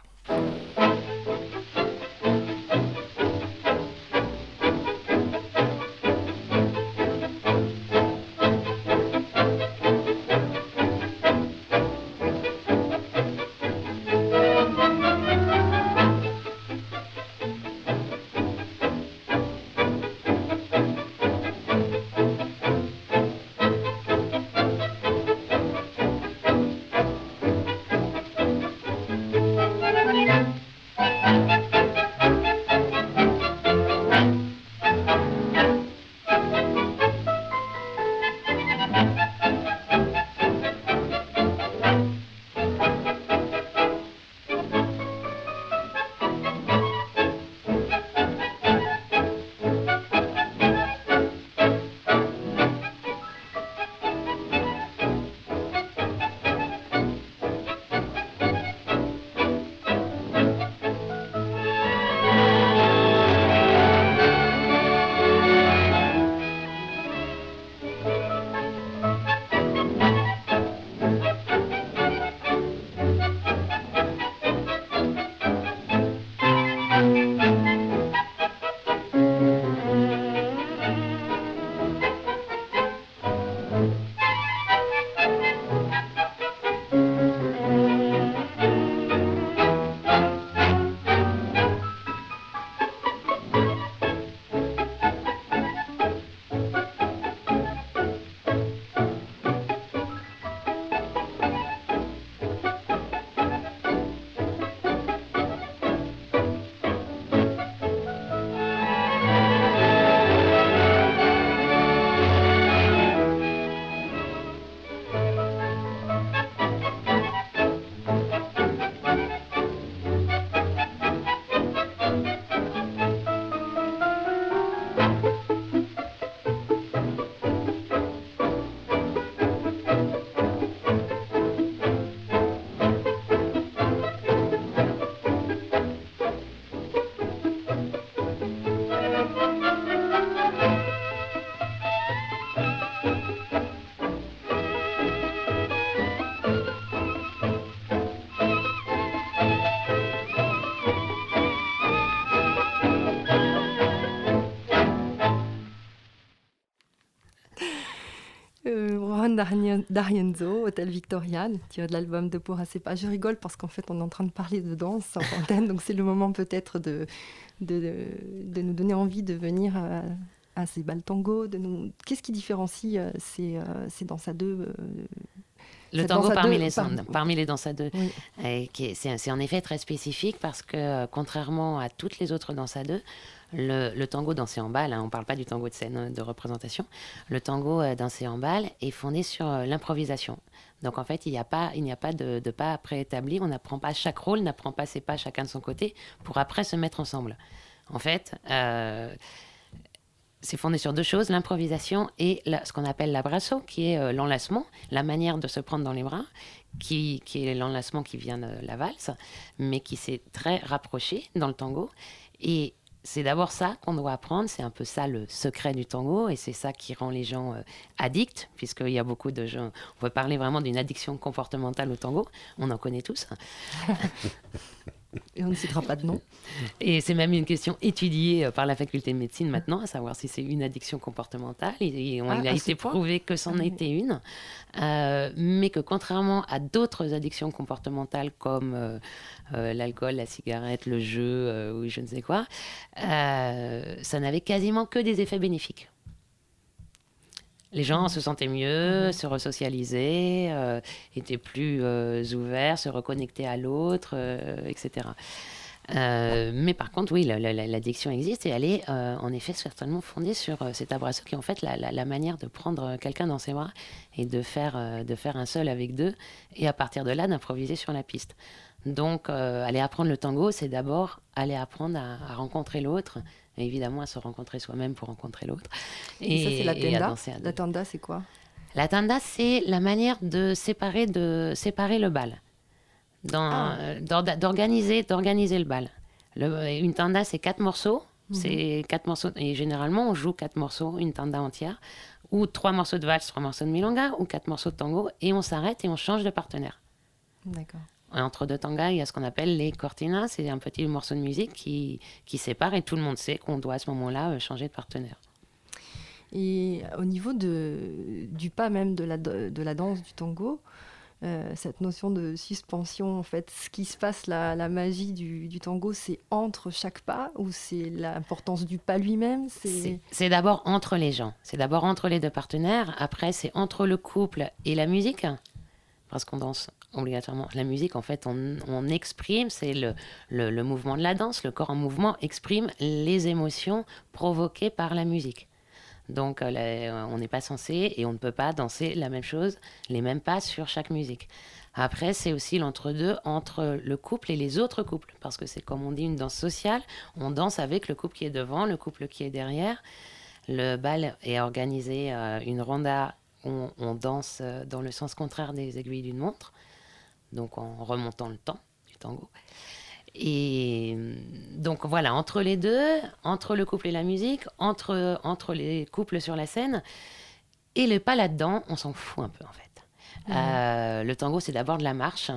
D'Arienzo, Hotel Victoria, tiré de l'album de Pura Sepa. Je rigole parce qu'en fait, on est en train de parler de danse en antenne, donc c'est le moment peut-être de, de, nous donner envie de venir à, à ces bals tango. De nous... Qu'est-ce qui différencie euh, ces, euh, ces danses à deux euh, Le tango parmi deux, les, par- parmi les danses à deux, Oui. c'est en effet très spécifique parce que, euh, contrairement à toutes les autres danses à deux, le, tango dansé en balle, hein, on ne parle pas du tango de scène euh, de représentation, le tango euh, dansé en balle est fondé sur euh, l'improvisation. Donc en fait, il n'y a pas, de, pas préétabli, on n'apprend pas chaque rôle, n'apprend pas ses pas chacun de son côté pour après se mettre ensemble. En fait, euh, c'est fondé sur deux choses, l'improvisation et ce qu'on appelle l'abrasso, qui est l'enlacement, la manière de se prendre dans les bras, qui, qui est l'enlacement qui vient de la valse, mais qui s'est très rapproché dans le tango. Et c'est d'abord ça qu'on doit apprendre, c'est un peu ça le secret du tango, et c'est ça qui rend les gens euh, addicts, puisqu'il y a beaucoup de gens, on peut parler vraiment d'une addiction comportementale au tango, on en connaît tous. Et on ne citera pas de nom. Et c'est même une question étudiée euh, par la faculté de médecine maintenant, à savoir si c'est une addiction comportementale. Et on, ah, il a été prouvé que c'en ah était une. Euh, mais que contrairement à d'autres addictions comportementales comme euh, l'alcool, la cigarette, le jeu ou je ne sais quoi, ça n'avait quasiment que des effets bénéfiques. Les gens se sentaient mieux, mhm. se resocialisaient, euh, étaient plus euh, ouverts, se reconnectaient à l'autre, euh, etc. mais par contre, oui, l'addiction existe et elle est en effet certainement fondée sur cet abrasso qui est en fait la, manière de prendre quelqu'un dans ses bras et de faire, de faire un seul avec deux et à partir de là d'improviser sur la piste. Donc, aller apprendre le tango, c'est d'abord aller apprendre à rencontrer l'autre évidemment à se rencontrer soi-même pour rencontrer l'autre. Et, ça, c'est la tenda. La tenda, c'est quoi? La tenda, c'est la manière de séparer, de séparer le bal, ah. euh, d'organiser, d'organiser le bal. une tanda, c'est quatre morceaux. Mhm. C'est quatre morceaux. Et généralement, on joue quatre morceaux, une tanda entière, ou trois morceaux de valse, trois morceaux de milonga, ou quatre morceaux de tango, et on s'arrête et on change de partenaire. D'accord. Entre deux tangas, il y a ce qu'on appelle les cortinas, c'est un petit morceau de musique qui, qui sépare et tout le monde sait qu'on doit à ce moment-là euh, changer de partenaire. Et au niveau de, du pas même de la, de la danse du tango, euh, cette notion de suspension, en fait, ce qui se passe, la, la magie du, du tango, c'est entre chaque pas ou c'est l'importance du pas lui-même? C'est d'abord entre les gens, c'est d'abord entre les deux partenaires, après c'est entre le couple et la musique, parce qu'on danse obligatoirement. La musique, en fait, on, exprime, c'est le, le, mouvement de la danse, le corps en mouvement exprime les émotions provoquées par la musique. Donc, euh, on n'est pas censé et on ne peut pas danser la même chose, les mêmes pas sur chaque musique. Après, c'est aussi l'entre-deux entre le couple et les autres couples, parce que c'est comme on dit une danse sociale, on danse avec le couple qui est devant, le couple qui est derrière. Le bal est organisé, euh, une ronda, on, on, danse euh, dans le sens contraire des aiguilles d'une montre donc en remontant le temps du tango. Et donc voilà, entre les deux, entre le couple et la musique, entre, entre les couples sur la scène, et le pas là-dedans, on s'en fout un peu en fait. Euh, le tango, c'est d'abord de la marche.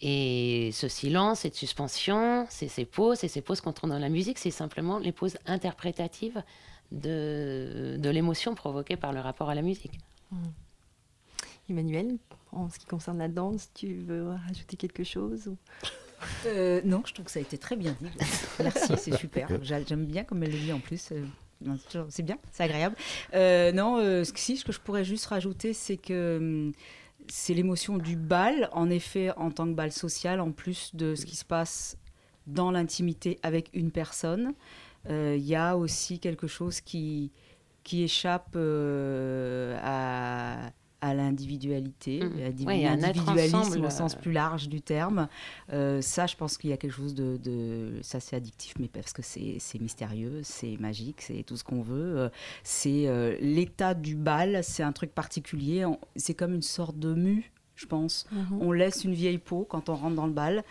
Et ce silence, cette suspension, c'est ces pauses, et ces pauses qu'on trouve dans la musique, c'est simplement les pauses interprétatives de, de l'émotion provoquée par le rapport à la musique. Mmh. Emmanuel, en ce qui concerne la danse, tu veux rajouter quelque chose euh, Non, je trouve que ça a été très bien dit. Merci, c'est super. J'aime bien comme elle le dit en plus. Euh, c'est bien, c'est agréable. Euh, non, si, ce que je pourrais juste rajouter, c'est que hum, c'est l'émotion du bal, en effet, en tant que bal social, en plus de ce qui se passe dans l'intimité avec une personne. Il y a aussi quelque chose qui, qui échappe à à l'individualité, mmh. à l'individualisme au sens euh. plus large du terme. Euh, ça, je pense qu'il y a quelque chose de, ça c'est addictif, mais parce que c'est mystérieux, c'est magique, c'est tout ce qu'on veut. Euh, c'est l'état du bal, c'est un truc particulier. C'est comme une sorte de mue je pense. Mmh. On laisse une vieille peau quand on rentre dans le bal.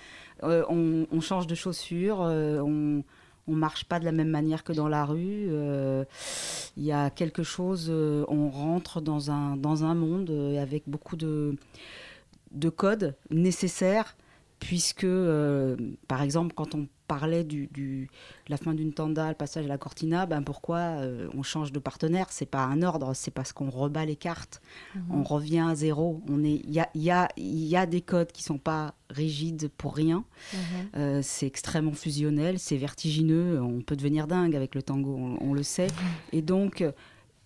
on, on, change de chaussures. on, on marche pas de la même manière que dans la rue. Euh, il y a quelque chose, euh, on rentre dans un, dans un monde euh, avec beaucoup de, de codes nécessaires, puisque, par exemple, quand on parlait du, du la fin d'une tanda, le passage à la cortina, ben pourquoi euh, on change de partenaire? C'est pas un ordre, c'est parce qu'on rebat les cartes, mhm. on revient à zéro. On est, il y a, y, a, y a, des codes qui sont pas rigides pour rien. Mhm. Euh, c'est extrêmement fusionnel, c'est vertigineux. On peut devenir dingue avec le tango, on, le sait. Et donc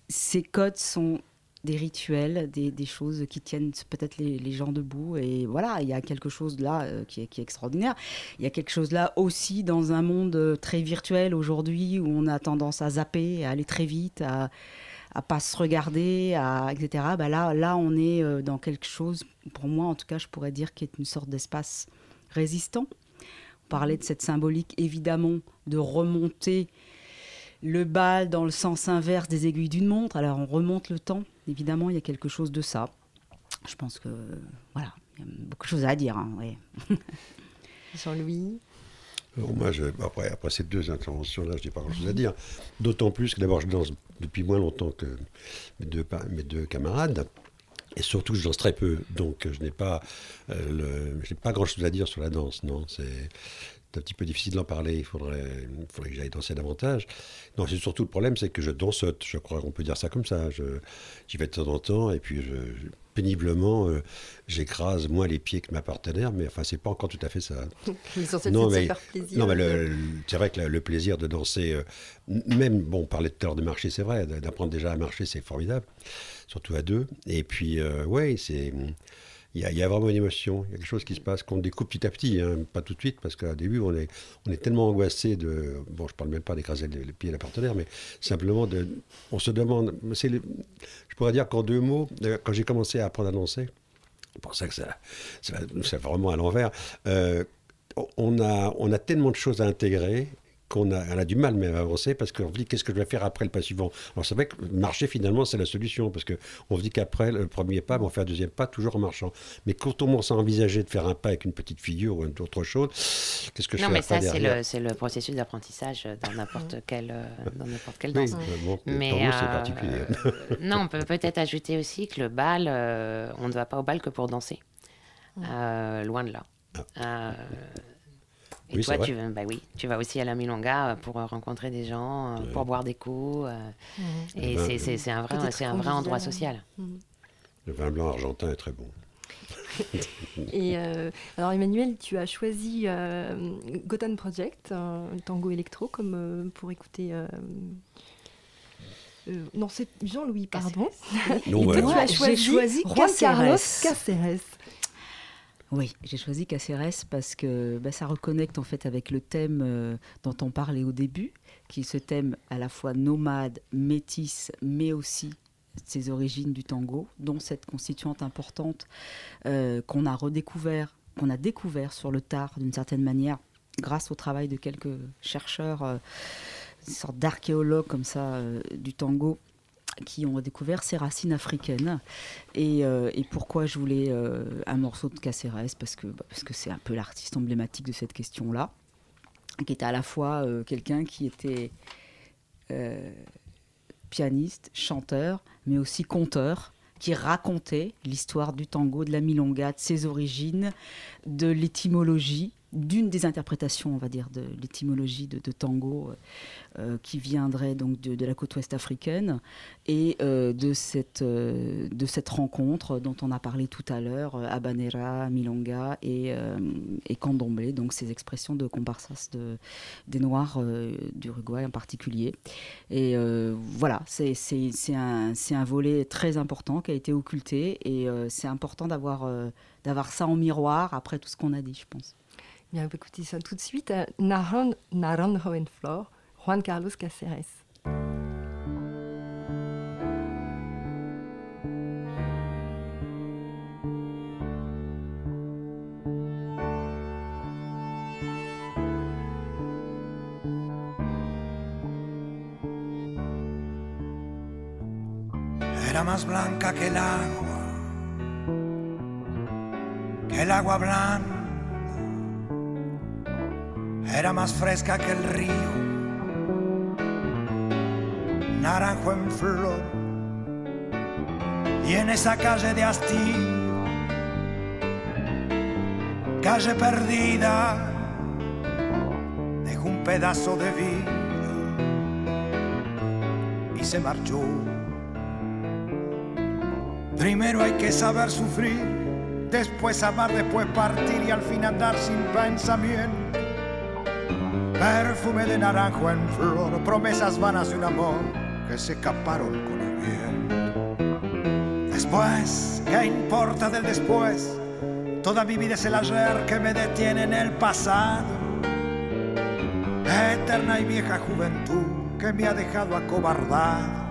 ces codes sont des rituels, des, choses qui tiennent peut-être les, gens debout. Et voilà, il y a quelque chose là euh, qui, est, extraordinaire. Il y a quelque chose là aussi dans un monde euh, très virtuel aujourd'hui où on a tendance à zapper, à aller très vite, à à pas se regarder, à, etc. Bah là, là, on est euh, dans quelque chose, pour moi en tout cas, je pourrais dire, qui est une sorte d'espace résistant. On parlait de cette symbolique, évidemment, de remonter le bal dans le sens inverse des aiguilles d'une montre. Alors on remonte le temps, évidemment, il y a quelque chose de ça. Je pense que, voilà, il y a beaucoup de choses à dire. Hein, ouais. Jean-Louis Alors, moi, je- après, après ces deux interventions-là, je n'ai pas grand-chose à dire. D'autant plus que d'abord, je danse depuis moins longtemps que mes deux, pa- mes deux camarades. Et surtout, je danse très peu. Donc, je n'ai pas, euh, le- je n'ai pas grand-chose à dire sur la danse. Non, c'est c'est un petit peu difficile d'en parler. Il faudrait, il faudrait que j'aille danser davantage. Non, c'est surtout le problème, c'est que je dansote. Je crois qu'on peut dire ça comme ça. J'y vais de temps en temps et puis je, je- péniblement, euh, j'écrase moins les pieds que ma partenaire. Mais enfin, c'est pas encore tout à fait ça. Non, mais- se faire plaisir. Non, mais le- le- c'est vrai que le, le plaisir de danser, euh, même, bon, on parlait tout à l'heure de marcher, c'est vrai, d'apprendre déjà à marcher, c'est formidable, surtout à deux. Et puis, euh, ouais, c'est. Il y, a, vraiment une émotion, il y a quelque chose qui se passe qu'on découvre petit à petit, hein, pas tout de suite, parce qu'au début, on est, on est tellement angoissé de. Bon, je parle même pas d'écraser les, pieds de la partenaire, mais simplement, de, on se demande. je pourrais dire qu'en deux mots, quand j'ai commencé à apprendre à danser, c'est pour ça que ça, ça, vraiment à l'envers. euh, on a, on a tellement de choses à intégrer qu'on a, on a du mal même à avancer parce qu'on se dit qu'est-ce que je vais faire après le pas suivant? Alors c'est vrai que marcher finalement c'est la solution parce qu'on se dit qu'après le premier pas, on fait un deuxième pas toujours en marchant. Mais quand on commence à envisager de faire un pas avec une petite figure ou une autre chose, qu'est-ce que je Non, fais mais après ça, c'est le, c'est le processus d'apprentissage dans n'importe quelle, euh, dans n'importe quelle danse. mais bon, Mais pour nous, c'est euh, particulier. non, on peut peut-être ajouter aussi que le bal, euh, on ne va pas au bal que pour danser. Euh, loin de là. Euh, et Oui, toi, vrai. tu, vas- bah oui, tu vas aussi à la Milonga euh, pour euh, rencontrer des gens, euh, pour boire des coups. euh, Et c'est- un vrai, c'est un vrai endroit social. Le vin blanc argentin est très bon. Et euh, alors Emmanuel, tu as choisi euh, Gotham Project, un tango électro, comme euh, pour écouter. euh, euh, non, c'est Jean-Louis, pardon. Non, Et ouais. toi, tu Ouais, as j'ai choisi, choisi Juan Carlos Cáceres. Oui, j'ai choisi Caceres parce que bah, ça reconnecte en fait avec le thème euh, dont on parlait au début, qui est ce thème à la fois nomade, métisse, mais aussi ses origines du tango, dont cette constituante importante euh, qu'on a redécouvert, qu'on a découvert sur le tard d'une certaine manière, grâce au travail de quelques chercheurs, euh, une sorte d'archéologues comme ça du tango, qui ont découvert ses racines africaines. Et, euh, et pourquoi je voulais euh, un morceau de Caceres Parce que bah, parce que c'est un peu l'artiste emblématique de cette question-là, qui était à la fois euh, quelqu'un qui était pianiste, chanteur, mais aussi conteur, qui racontait l'histoire du tango, de la milonga, de ses origines, de l'étymologie, d'une des interprétations, on va dire, de l'étymologie de, tango euh, euh, qui viendrait donc de, la côte ouest africaine et euh, de, cette, rencontre dont on a parlé tout à l'heure, Habanera, Milonga et, et Candomblé, donc ces expressions de comparsas de, des Noirs d'Uruguay en particulier. Et voilà, c'est un, volet très important qui a été occulté et c'est important d'avoir ça en miroir après tout ce qu'on a dit, je pense. Bien, écouter ça tout de suite. Naran, Naranjo en Flor, Juan Carlos Cáceres. Era más blanca que el agua, que el agua blanda. Era más fresca que el río, naranjo en flor. Y en esa calle de hastío, calle perdida, dejó un pedazo de vida y se marchó. Primero hay que saber sufrir, después amar, después partir y al fin andar sin pensamiento. Perfume de naranjo en flor, promesas vanas de un amor que se escaparon con el viento. Después, ¿qué importa del después? Toda mi vida es el ayer que me detiene en el pasado. Eterna y vieja juventud que me ha dejado acobardado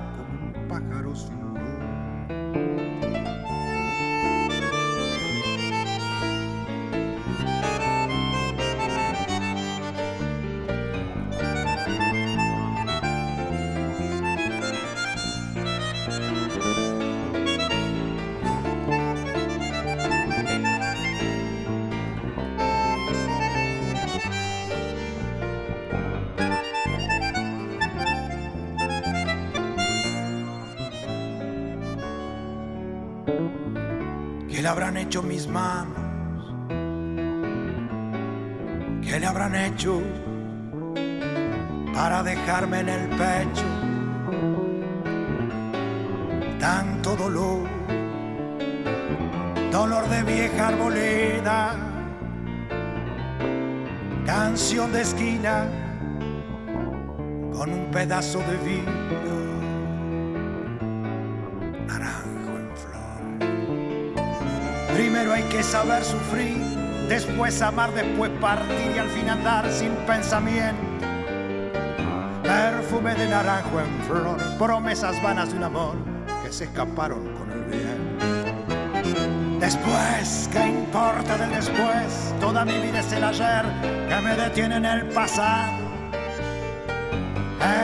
le habrán hecho mis manos? ¿Qué le habrán hecho para dejarme en el pecho tanto dolor? Dolor de vieja arboleda, canción de esquina con un pedazo de vino, que saber sufrir, después amar, después partir y al fin andar sin pensamiento. Perfume de naranjo en flor, promesas vanas de un amor que se escaparon con el viento. Después, ¿qué importa del después? Toda mi vida es el ayer que me detiene en el pasado.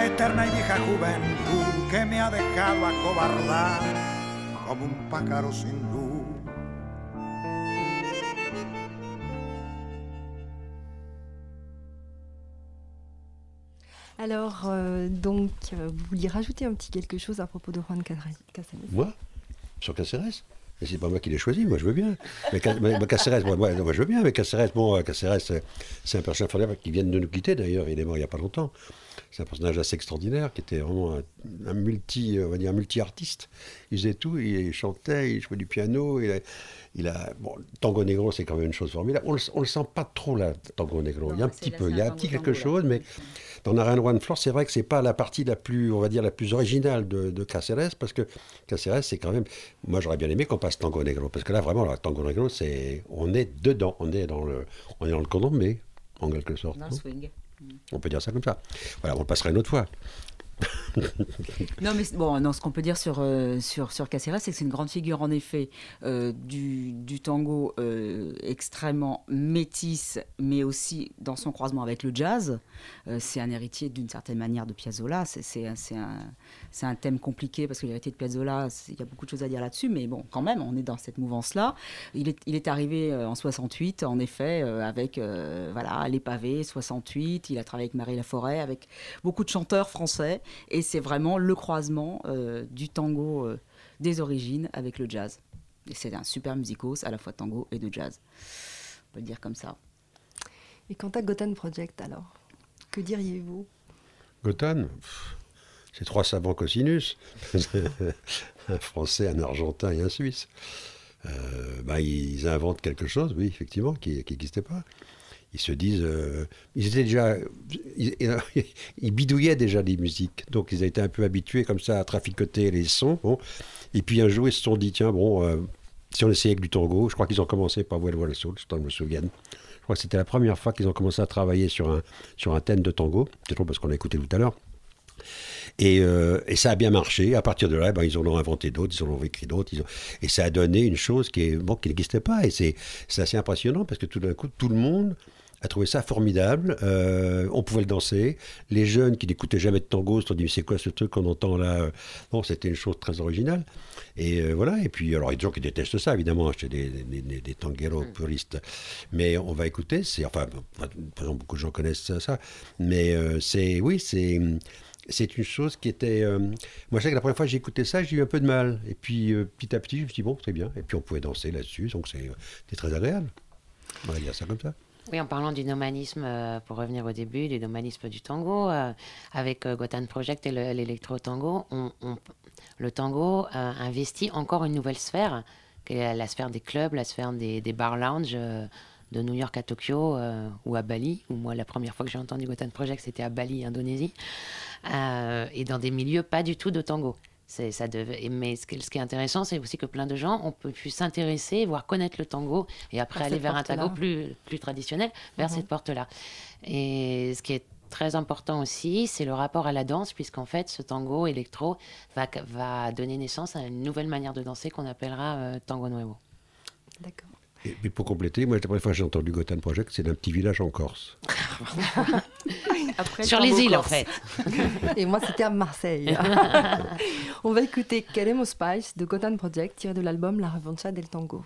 Eterna y vieja juventud que me ha dejado acobardar como un pájaro sin Alors, euh, donc, euh, vous vouliez rajouter un petit quelque chose à propos de Juan Casares Moi? Sur Caceres mais c'est pas moi qui l'ai choisi, moi je veux bien. Mais, mais- mais Caceres, moi, moi, moi, je veux bien, mais Caceres, bon, euh, Caceres, c'est- un personnage formidable qui vient de nous quitter d'ailleurs, il est mort il n'y a pas longtemps. C'est un personnage assez extraordinaire qui était vraiment un, un multi, on va dire, multi-artiste. Il faisait tout, il chantait, il jouait du piano, il a, il a bon, Tango Negro, c'est quand même une chose formidable. On le, on le sent pas trop là, Tango Negro. il y a un petit peu, il y a un petit quelque chose, mais dans Narayan One Floor, c'est vrai que c'est pas la partie la plus, on va dire, la plus originale de, de Caceres, parce que Caceres, c'est quand même, moi j'aurais bien aimé qu'on passe Tango Negro, parce que là vraiment, là, Tango Negro, c'est, on est dedans, on est dans le, on est dans le condommé, en quelque sorte. Dans swing. on peut dire ça comme ça. Voilà, on le passera une autre fois. Non, mais bon, non, ce qu'on peut dire sur, euh, sur, sur Caceres, c'est que c'est une grande figure, en effet, euh, du, du tango euh, extrêmement métisse, mais aussi dans son croisement avec le jazz. C'est un héritier d'une certaine manière de Piazzolla. C'est- un, un, thème compliqué parce que l'héritier de Piazzolla, il y a beaucoup de choses à dire là-dessus, mais bon, quand même, on est dans cette mouvance-là. Il est, il est arrivé en 68, en effet, avec voilà, Les Pavés, 68. Il a travaillé avec Marie Laforêt, avec beaucoup de chanteurs français. Et c'est vraiment le croisement euh, du tango euh, des origines avec le jazz. Et c'est un super musicos, à la fois de tango et de jazz. On peut le dire comme ça. Et quant à Gotham Project, alors, que diriez-vous? Gotham, pff, c'est trois savants cosinus. un Français, un Argentin et un Suisse. Euh, bah, ils inventent quelque chose, oui, effectivement, qui n'existait pas. Ils se disent, euh, ils étaient déjà, ils, bidouillaient déjà des musiques, donc ils étaient un peu habitués comme ça à traficoter les sons. Et puis un jour, ils se sont dit, tiens, bon, euh, si on essayait avec du tango, je crois qu'ils ont commencé par Well Well Soul, je me souviens. Je crois que c'était la première fois qu'ils ont commencé à travailler sur un, sur un thème de tango. C'est trop parce qu'on a écouté tout à l'heure. Et, euh, et, ça a bien marché. À partir de là, ben, ils en ont inventé d'autres, ils en ont écrit d'autres. Et ça a donné une chose qui, bon, qui n'existait pas. Et c'est assez impressionnant parce que tout d'un coup, tout le monde a trouvé ça formidable. Euh, on pouvait le danser. Les jeunes qui n'écoutaient jamais de tango se sont dit, c'est quoi ce truc qu'on entend là? Bon, c'était une chose très originale. Et euh, voilà. Et puis, alors, il y a des gens qui détestent ça, évidemment, chez des, des, des, des tangueros puristes. Mais on va écouter. C'est, enfin, par exemple, beaucoup de gens connaissent ça. ça mais euh, c'est, oui, c'est c'est une chose qui était. Euh, moi, je sais que la première fois que j'ai écouté ça, j'ai eu un peu de mal. Et puis, euh, petit à petit, je me suis dit, bon, très bien. Et puis, on pouvait danser là-dessus, donc c'était très agréable. On va dire ça comme ça. Oui, en parlant du nomanisme, euh, pour revenir au début, du nomanisme du tango, euh, avec euh, Gotan Project et l'électro-tango, le tango investit encore une nouvelle sphère, qui est la sphère des clubs, la sphère des, des bars lounge de New York à Tokyo ou à Bali, où moi la première fois que j'ai entendu Gotan Project c'était à Bali, Indonésie, et dans des milieux pas du tout de tango. Ça devait, mais ce qui, est intéressant, c'est aussi que plein de gens ont pu s'intéresser, voire connaître le tango, et après aller vers un tango plus, plus traditionnel, vers Mhm. cette porte-là. Et ce qui est très important aussi, c'est le rapport à la danse, puisqu'en fait, ce tango électro va, va donner naissance à une nouvelle manière de danser qu'on appellera euh, tango nuevo. D'accord. Et puis pour compléter, moi, la première fois que j'ai entendu Gotham Project, c'est d'un petit village en Corse. Après, Sur les îles, en fait. Et moi, c'était à Marseille. On va écouter Queremos Spice de Gotham Project, tiré de l'album La Revancha del Tango.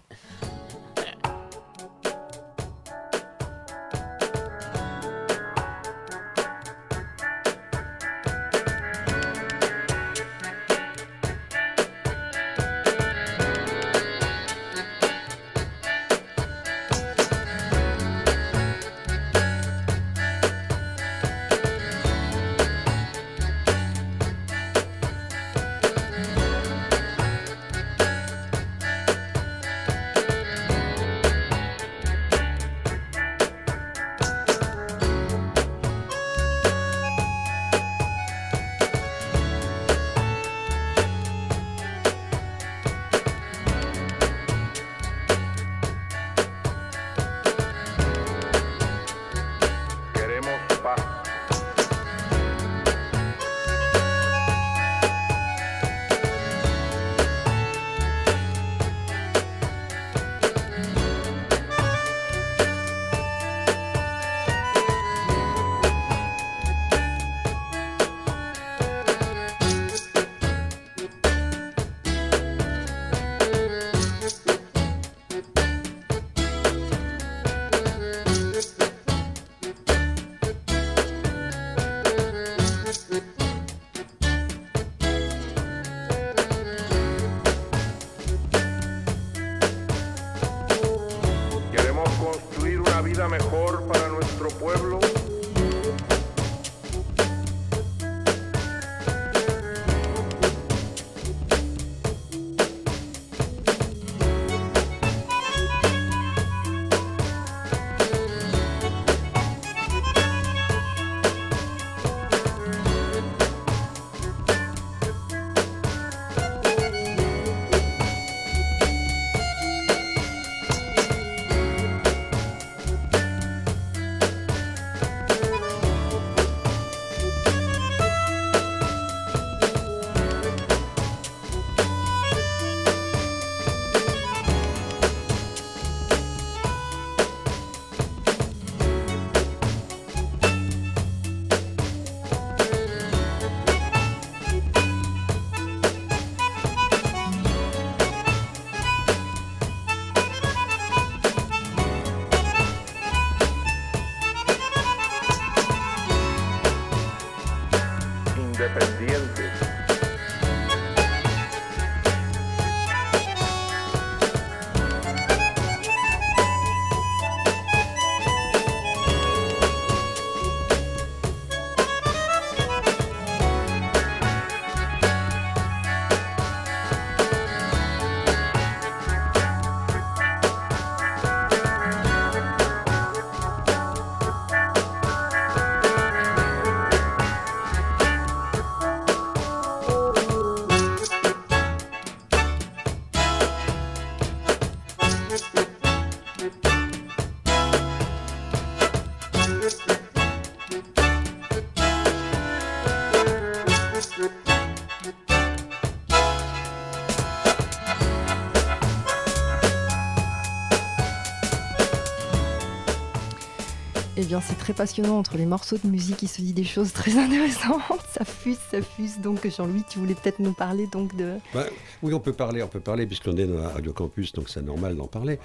C'est très passionnant entre les morceaux de musique. Il se dit des choses très intéressantes. Ça fuse, ça fuse. Donc, Jean-Louis, tu voulais peut-être nous parler donc de. Bah, oui, on peut parler, on peut parler puisqu'on est dans la Radio Campus, donc c'est normal d'en parler.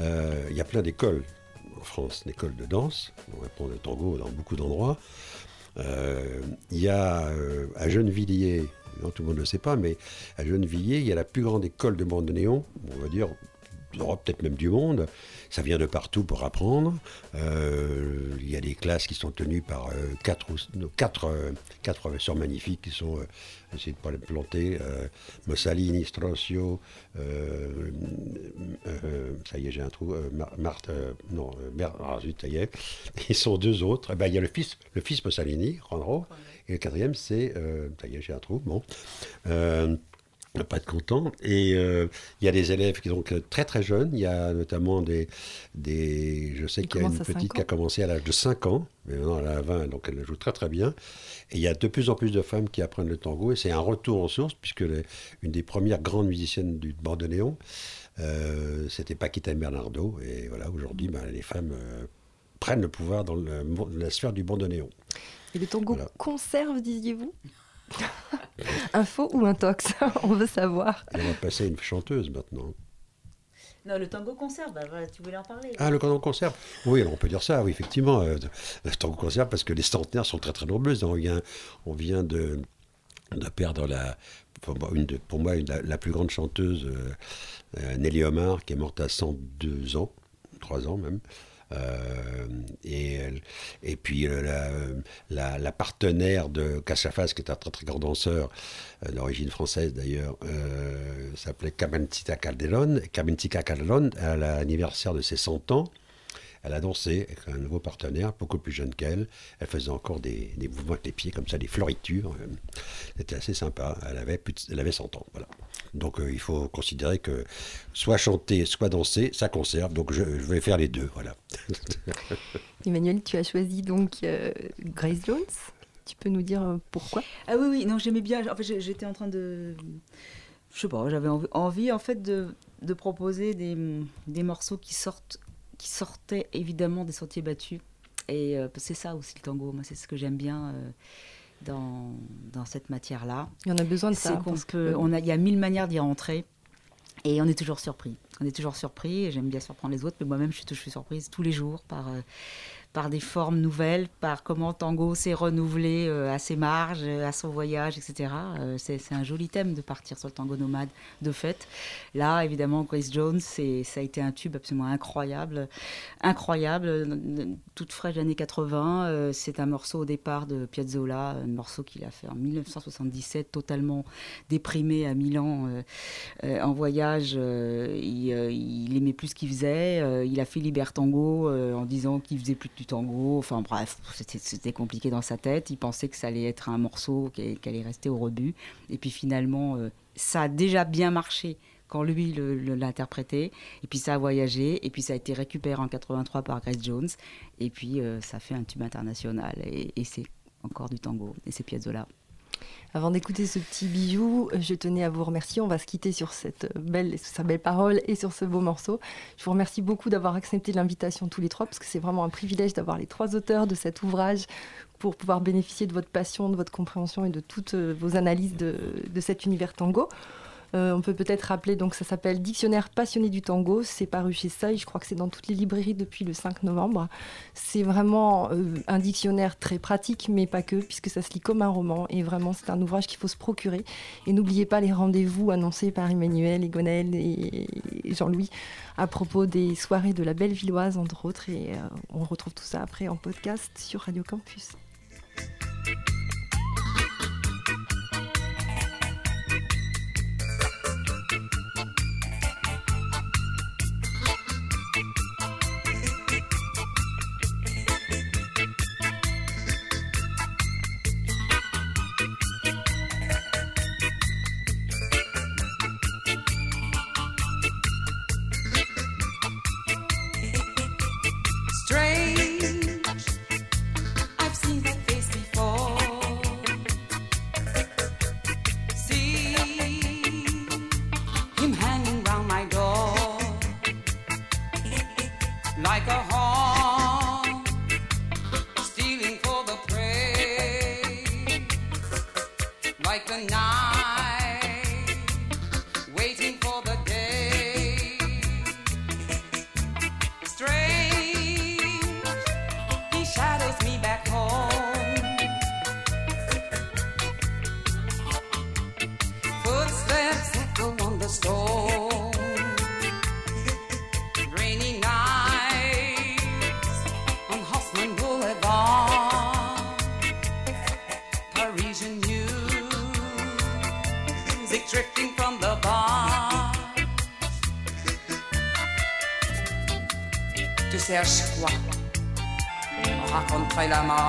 Euh, Il y a plein d'écoles en France, d'écoles de danse. On apprend le tango dans beaucoup d'endroits. Euh, Il y a euh, à Gennevilliers, non, tout le monde ne le sait pas, mais à Gennevilliers, il y a la plus grande école de bandoneon, on va dire d'Europe, peut-être même du monde. Ça vient de partout pour apprendre. Euh, il y a des classes qui sont tenues par euh, quatre, ou- quatre, euh, quatre professeurs magnifiques qui sont, essayez de ne pas les planter, Mossalini, euh, ça y est, j'ai un trou, Mar- Marthe, non, euh, Ber- ah, ça y est. Ils sont deux autres. Eh ben, il y a le fils, le fils Mossalini, Juanro, et le quatrième, c'est, ça y est, j'ai un trou, bon. Pas être content. Et euh, il y a des élèves qui sont euh, très très jeunes. Il y a notamment des. des je sais qu'il y a une petite qui a commencé à l'âge de 5 ans, mais maintenant elle a 20, donc elle joue très très bien. Et il y a de plus en plus de femmes qui apprennent le tango, et c'est un retour en source, puisque les- une des premières grandes musiciennes du bandoneon, euh, c'était Paquita Bernardo. Et voilà, aujourd'hui, ben, les femmes euh, prennent le pouvoir dans le la sphère du bandoneon. Et le tango Voilà. conserve, disiez-vous? Un faux ou un tox On veut savoir. Et on va passer à une chanteuse maintenant. Non, le tango conserve, bah, voilà, tu voulais en parler. Ah, le tango conserve Oui, alors on peut dire ça, oui, effectivement. euh, le tango conserve parce que les centenaires sont très très nombreuses. On vient, on vient de, de perdre la, pour moi, une de- pour moi une- la, la plus grande chanteuse, euh, euh, Nelly Omar, qui est morte à 102 ans, 3 ans même. Euh, et, et puis euh, la, partenaire de Cachafaz, qui est un très très grand danseur, euh, d'origine française d'ailleurs, s'appelait Carmencita Calderón. Et Carmencita Calderón, à l'anniversaire de ses 100 ans, elle a dansé avec un nouveau partenaire, beaucoup plus jeune qu'elle. Elle faisait encore des, des mouvements avec les pieds, comme ça, des floritures. C'était assez sympa. Elle avait, plus de- elle avait 100 ans. Voilà. Donc euh, il faut considérer que soit chanter, soit danser, ça conserve. Donc je, je vais faire les deux. Voilà. Emmanuel, tu as choisi donc euh, Grace Jones. Tu peux nous dire euh, pourquoi? Ah oui, oui, non, j'aimais bien. En fait, j'ai- j'étais en train de. Je sais pas, j'avais envie, envie, en fait de, de proposer des, des morceaux qui sortent, qui sortaient évidemment des sentiers battus. Et euh, c'est ça aussi le tango. Moi, c'est ce que j'aime bien euh, dans, dans cette matière-là. Il y en a besoin de ça. parce peut, que- on a, il y a mille manières d'y rentrer. Et on est toujours surpris. On est toujours surpris. et J'aime bien surprendre les autres, mais moi-même, je suis, je suis surprise tous les jours par, euh, par des formes nouvelles, par comment tango s'est renouvelé euh, à ses marges, à son voyage, etc. Euh, c'est un joli thème de partir sur le tango nomade de fait. Là, évidemment, Grace Jones, ça a été un tube absolument incroyable, incroyable, toute fraîche années 80. Euh, c'est un morceau au départ de Piazzolla, un morceau qu'il a fait en 1977, totalement déprimé à Milan en voyage. Il, il, aimait plus ce qu'il faisait. il a fait Libertango en disant qu'il faisait plus de tango. Enfin bref, c'était compliqué dans sa tête. Il pensait que ça allait être un morceau qui, allait rester au rebut. Et puis finalement, euh, ça a déjà bien marché quand lui l'a interprété. Et puis ça a voyagé. Et puis ça a été récupéré en 83 par Grace Jones. Et puis euh, ça fait un tube international. Et, c'est encore du tango. Et c'est Piazzolla. Avant d'écouter ce petit bijou, je tenais à vous remercier. On va se quitter sur cette belle, sa belle parole et sur ce beau morceau. Je vous remercie beaucoup d'avoir accepté l'invitation tous les trois, parce que c'est vraiment un privilège d'avoir les trois auteurs de cet ouvrage pour pouvoir bénéficier de votre passion, de votre compréhension et de toutes vos analyses de, de cet univers tango. Euh, on peut peut-être rappeler, donc ça s'appelle Dictionnaire passionné du tango. C'est paru chez Seuil. Je crois que c'est dans toutes les librairies depuis le 5 novembre. C'est vraiment euh, un dictionnaire très pratique, mais pas que, puisque ça se lit comme un roman. Et vraiment, c'est un ouvrage qu'il faut se procurer. Et n'oubliez pas les rendez-vous annoncés par Emmanuel et et Jean-Louis à propos des soirées de la Bellevilloise, entre autres. Et euh, on retrouve tout ça après en podcast sur Radio Campus. Cherches quoi Raconterai la mort.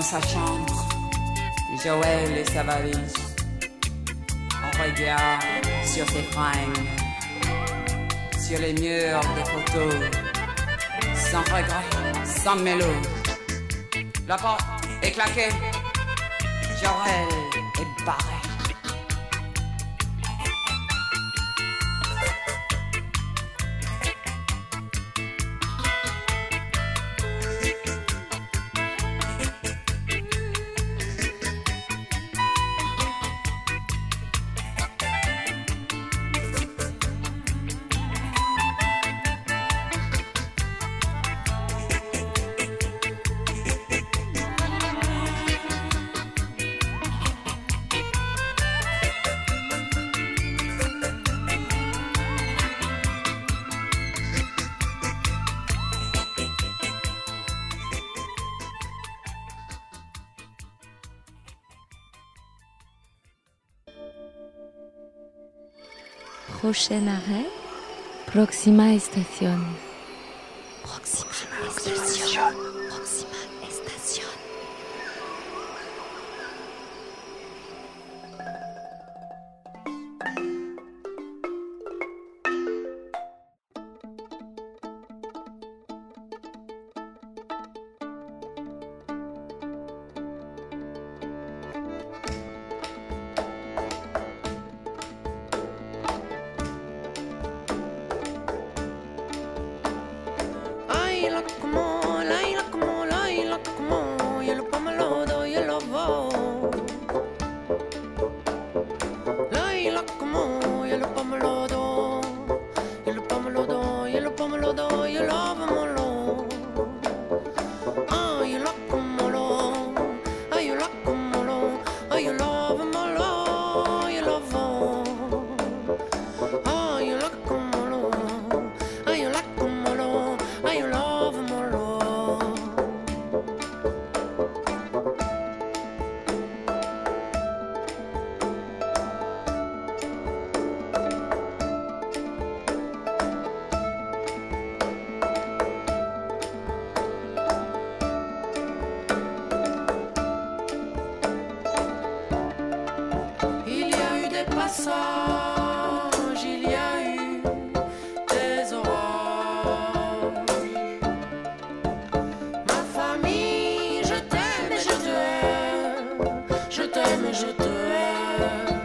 Dans sa chambre, Joël et sa valise. On regarde sur ses fringues, sur les murs des photos, sans regret, sans mélo. La porte est claquée, Joël est barré. prochain arrêt, Proxima Estación. Proxima Estación. je t'aime et je te hais.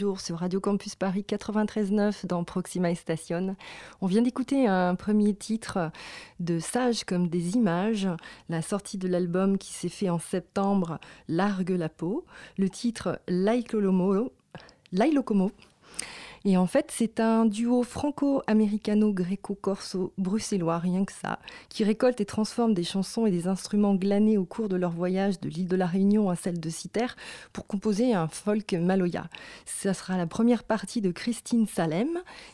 toujours sur Radio Campus Paris 93.9 dans Proxima Station. On vient d'écouter un premier titre de Sage comme des images, la sortie de l'album qui s'est fait en septembre, Largue la peau. Le titre L'Aïlocomo. L'Aïlocomo et en fait, c'est un duo franco-américano-gréco-corso-bruxellois, rien que ça, qui récolte et transforme des chansons et des instruments glanés au cours de leur voyage de l'île de la Réunion à celle de Citer pour composer un folk maloya. Ça sera la première partie de Christine Salem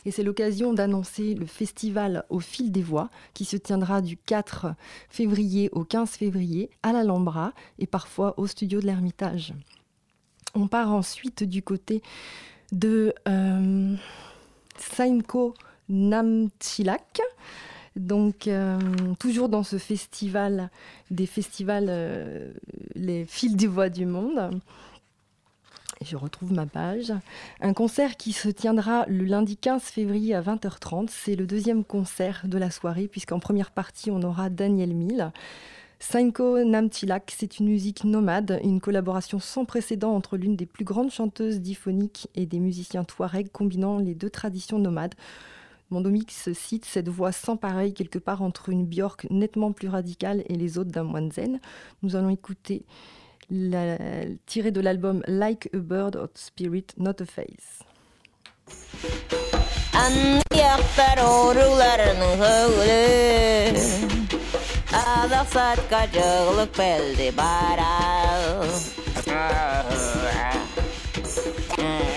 et c'est l'occasion d'annoncer le festival au fil des voix qui se tiendra du 4 février au 15 février à l'Alhambra et parfois au studio de l'Ermitage. On part ensuite du côté de euh, Sainko. Donc, euh, toujours dans ce festival, des festivals, euh, les fils des voix du monde. Je retrouve ma page. Un concert qui se tiendra le lundi 15 février à 20h30. C'est le deuxième concert de la soirée, puisqu'en première partie, on aura Daniel Mill. Sainko Namtilak, c'est une musique nomade, une collaboration sans précédent entre l'une des plus grandes chanteuses diphoniques et des musiciens touaregs combinant les deux traditions nomades. Mondomix cite cette voix sans pareil quelque part entre une Björk nettement plus radicale et les autres d'un moine zen. Nous allons écouter la, tiré de l'album Like a Bird of Spirit, Not a Face. Adapsat ka joglog pel di baral. Ah, ah. ah.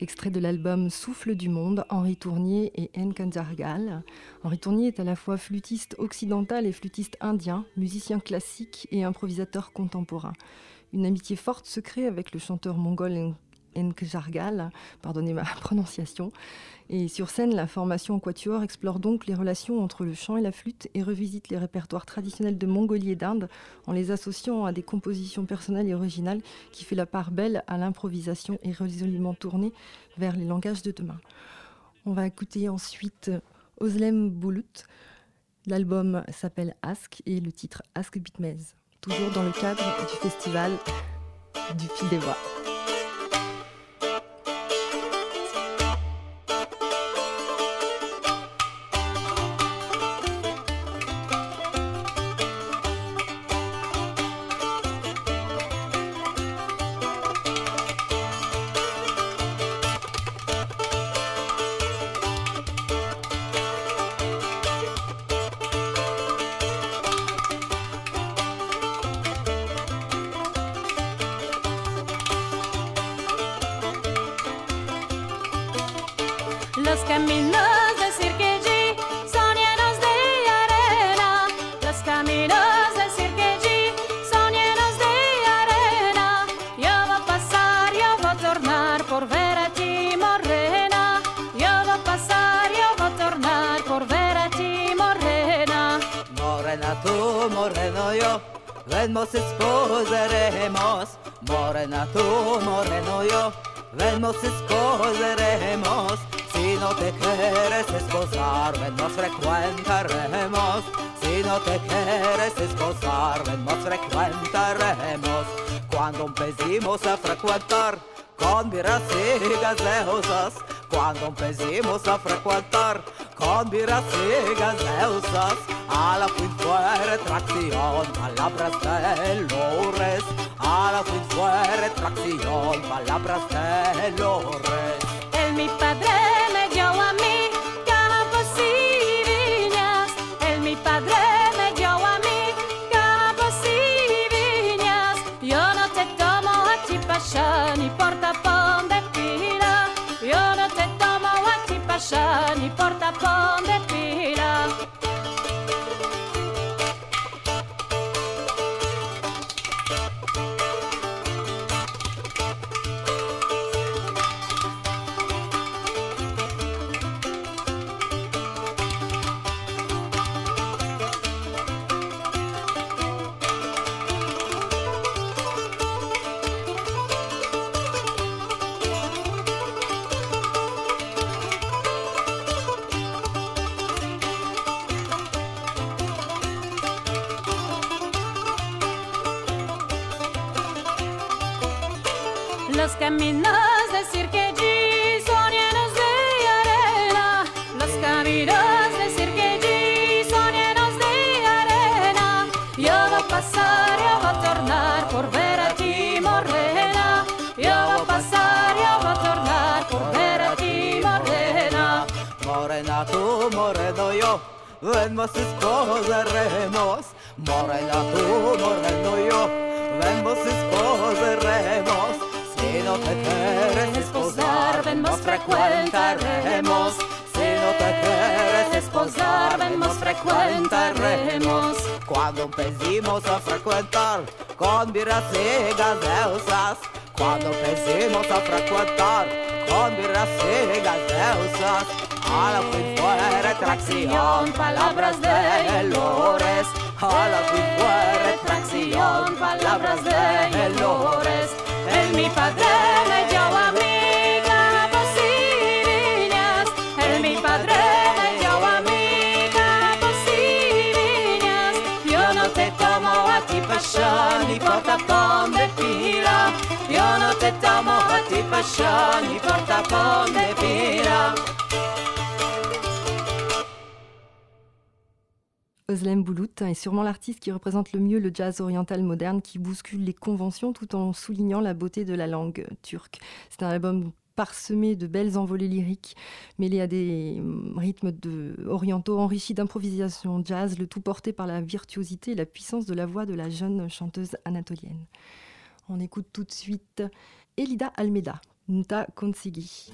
extrait de l'album Souffle du monde, Henri Tournier et N. Henri Tournier est à la fois flûtiste occidental et flûtiste indien, musicien classique et improvisateur contemporain. Une amitié forte se crée avec le chanteur mongol Nkjargal, pardonnez ma prononciation. Et sur scène, la formation en quatuor explore donc les relations entre le chant et la flûte et revisite les répertoires traditionnels de Mongolie et d'Inde en les associant à des compositions personnelles et originales qui fait la part belle à l'improvisation et résolument tournée vers les langages de demain. On va écouter ensuite Oslem Boulout. L'album s'appelle Ask et le titre Ask Bitmez, toujours dans le cadre du festival du fil des voix. Los caminos de Sirkeji son llenos de arena. Los caminos de Sirkeji son llenos de arena. Yo voy a pasar, yo voy a tornar por ver a ti, morena. Yo voy a pasar, yo voy a tornar por ver a ti, morena. Morena tú, moreno yo, ven nos esposaremos. Morena tú, moreno yo, ven nos esposaremos. Si no te quieres esposar, ven nos frecuentaremos. Si no te quieres esposar, ven nos frecuentaremos. Cuando empecimos a frecuentar, con miras y gaseosas. Cuando empecimos a frecuentar, con miras y gaseosas. A la fin fue retracción, palabras de Lores. A la fin fue retracción, palabras de Lores. El mi padre lasciarmi porta a ponte ven nos esposaremos. Morena tú, moreno yo, ven nos esposaremos. Si no te quieres esposar, ven frecuentaremos. Si no te quieres esposar, ven frecuentaremos. Cuando empecimos a frecuentar con miras y gaseosas. Cuando empecimos a frecuentar con miras y gaseosas. A la fin fue retracción, palabras de Lores. A la fin fue retracción, palabras de Lores. El mi padre me dio a mí campos y viñas. El mi padre me dio a mí campos y viñas. Yo no te tomo a ti pasión ni por tapón de pila. Yo no te tomo a ti pasión ni por tapón de pila. Özlem Bulut est sûrement l'artiste qui représente le mieux le jazz oriental moderne qui bouscule les conventions tout en soulignant la beauté de la langue turque. C'est un album parsemé de belles envolées lyriques, mêlées à des hum, rythmes orientaux enrichis d'improvisation jazz, le tout porté par la virtuosité et la puissance de la voix de la jeune chanteuse anatolienne. On écoute tout de suite Elida Almeida, Nta Consigi.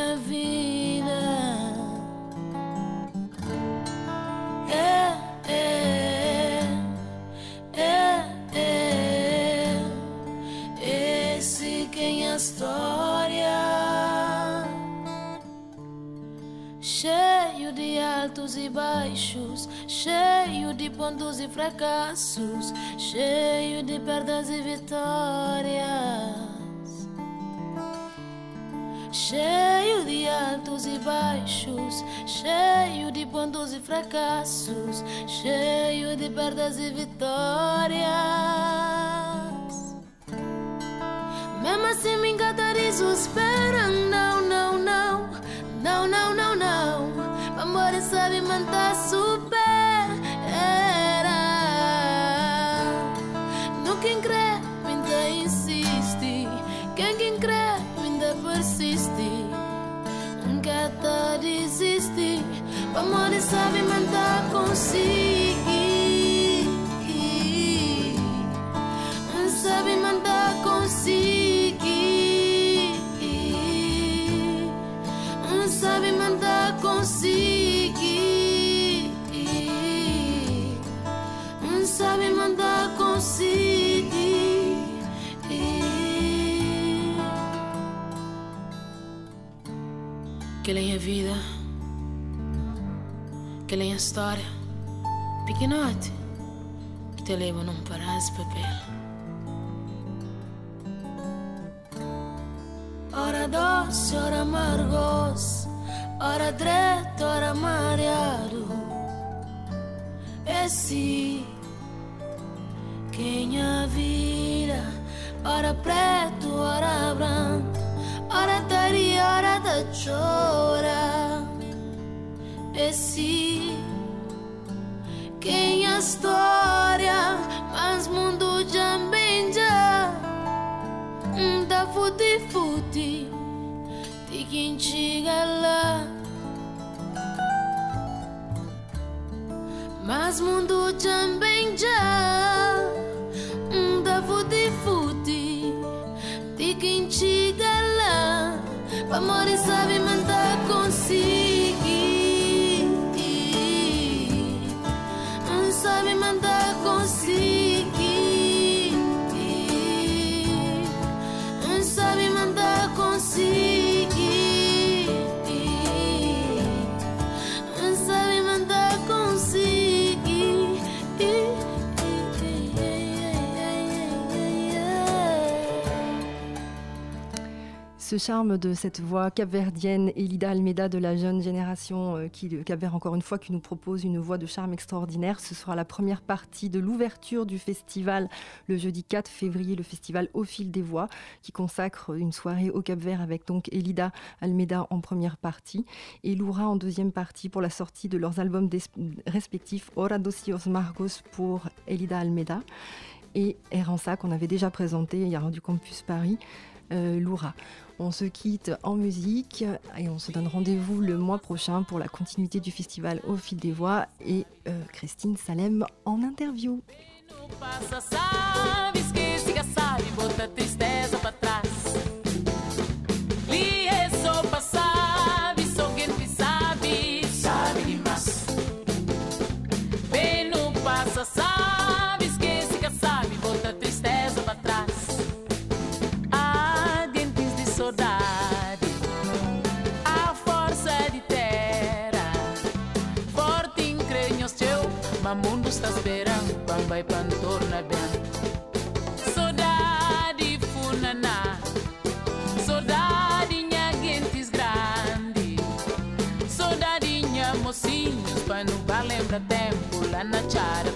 Esse quem é vida. É, é, é, é, esse quem é a história. Cheio de altos e baixos, cheio de pontos e fracassos, cheio de perdas e vitórias. Cheio de altos e baixos, cheio de pontos e fracassos, cheio de perdas e vitórias. Mesmo assim me encantaria esperando, não, não, não, não, não, não, não. Ele sabe mandar conseguir. Sabe mandar conseguir. Sabe mandar conseguir. Sabe mandar conseguir. Que ley es vida che é lei è storia, picchinotti, che te leva num parasi papel. Ora doce, ora amargos, ora dretto, ora mareado. Esse quem a vira, ora preto, ora branco, ora tari, ora da chora. E sì, quem a história, mas mundo já já. Da futi futi di quem chega lá. Mas mundo já da futi futi di quem chega lá. Amor consigo sabe mandar ce charme de cette voix capverdienne, Elida Almeida de la jeune génération euh, qui, Cap-Vert encore une fois, qui nous propose une voix de charme extraordinaire. Ce sera la première partie de l'ouverture du festival le jeudi 4 février, le festival Au fil des voix, qui consacre une soirée au Cap-Vert avec donc Elida Almeida en première partie et Loura en deuxième partie pour la sortie de leurs albums respectifs Hora dos Os Margos pour Elida Almeida et Eransa qu'on avait déjà présenté il y a du Campus Paris, euh, Loura. On se quitte en musique et on se donne rendez-vous le mois prochain pour la continuité du festival Au fil des voix et euh, Christine Salem en interview. custa vai Bambai pan torna ben Saudade funana Saudade nha gentes grande Saudade nha mocinhos Pra não lembrar tempo Lá na chara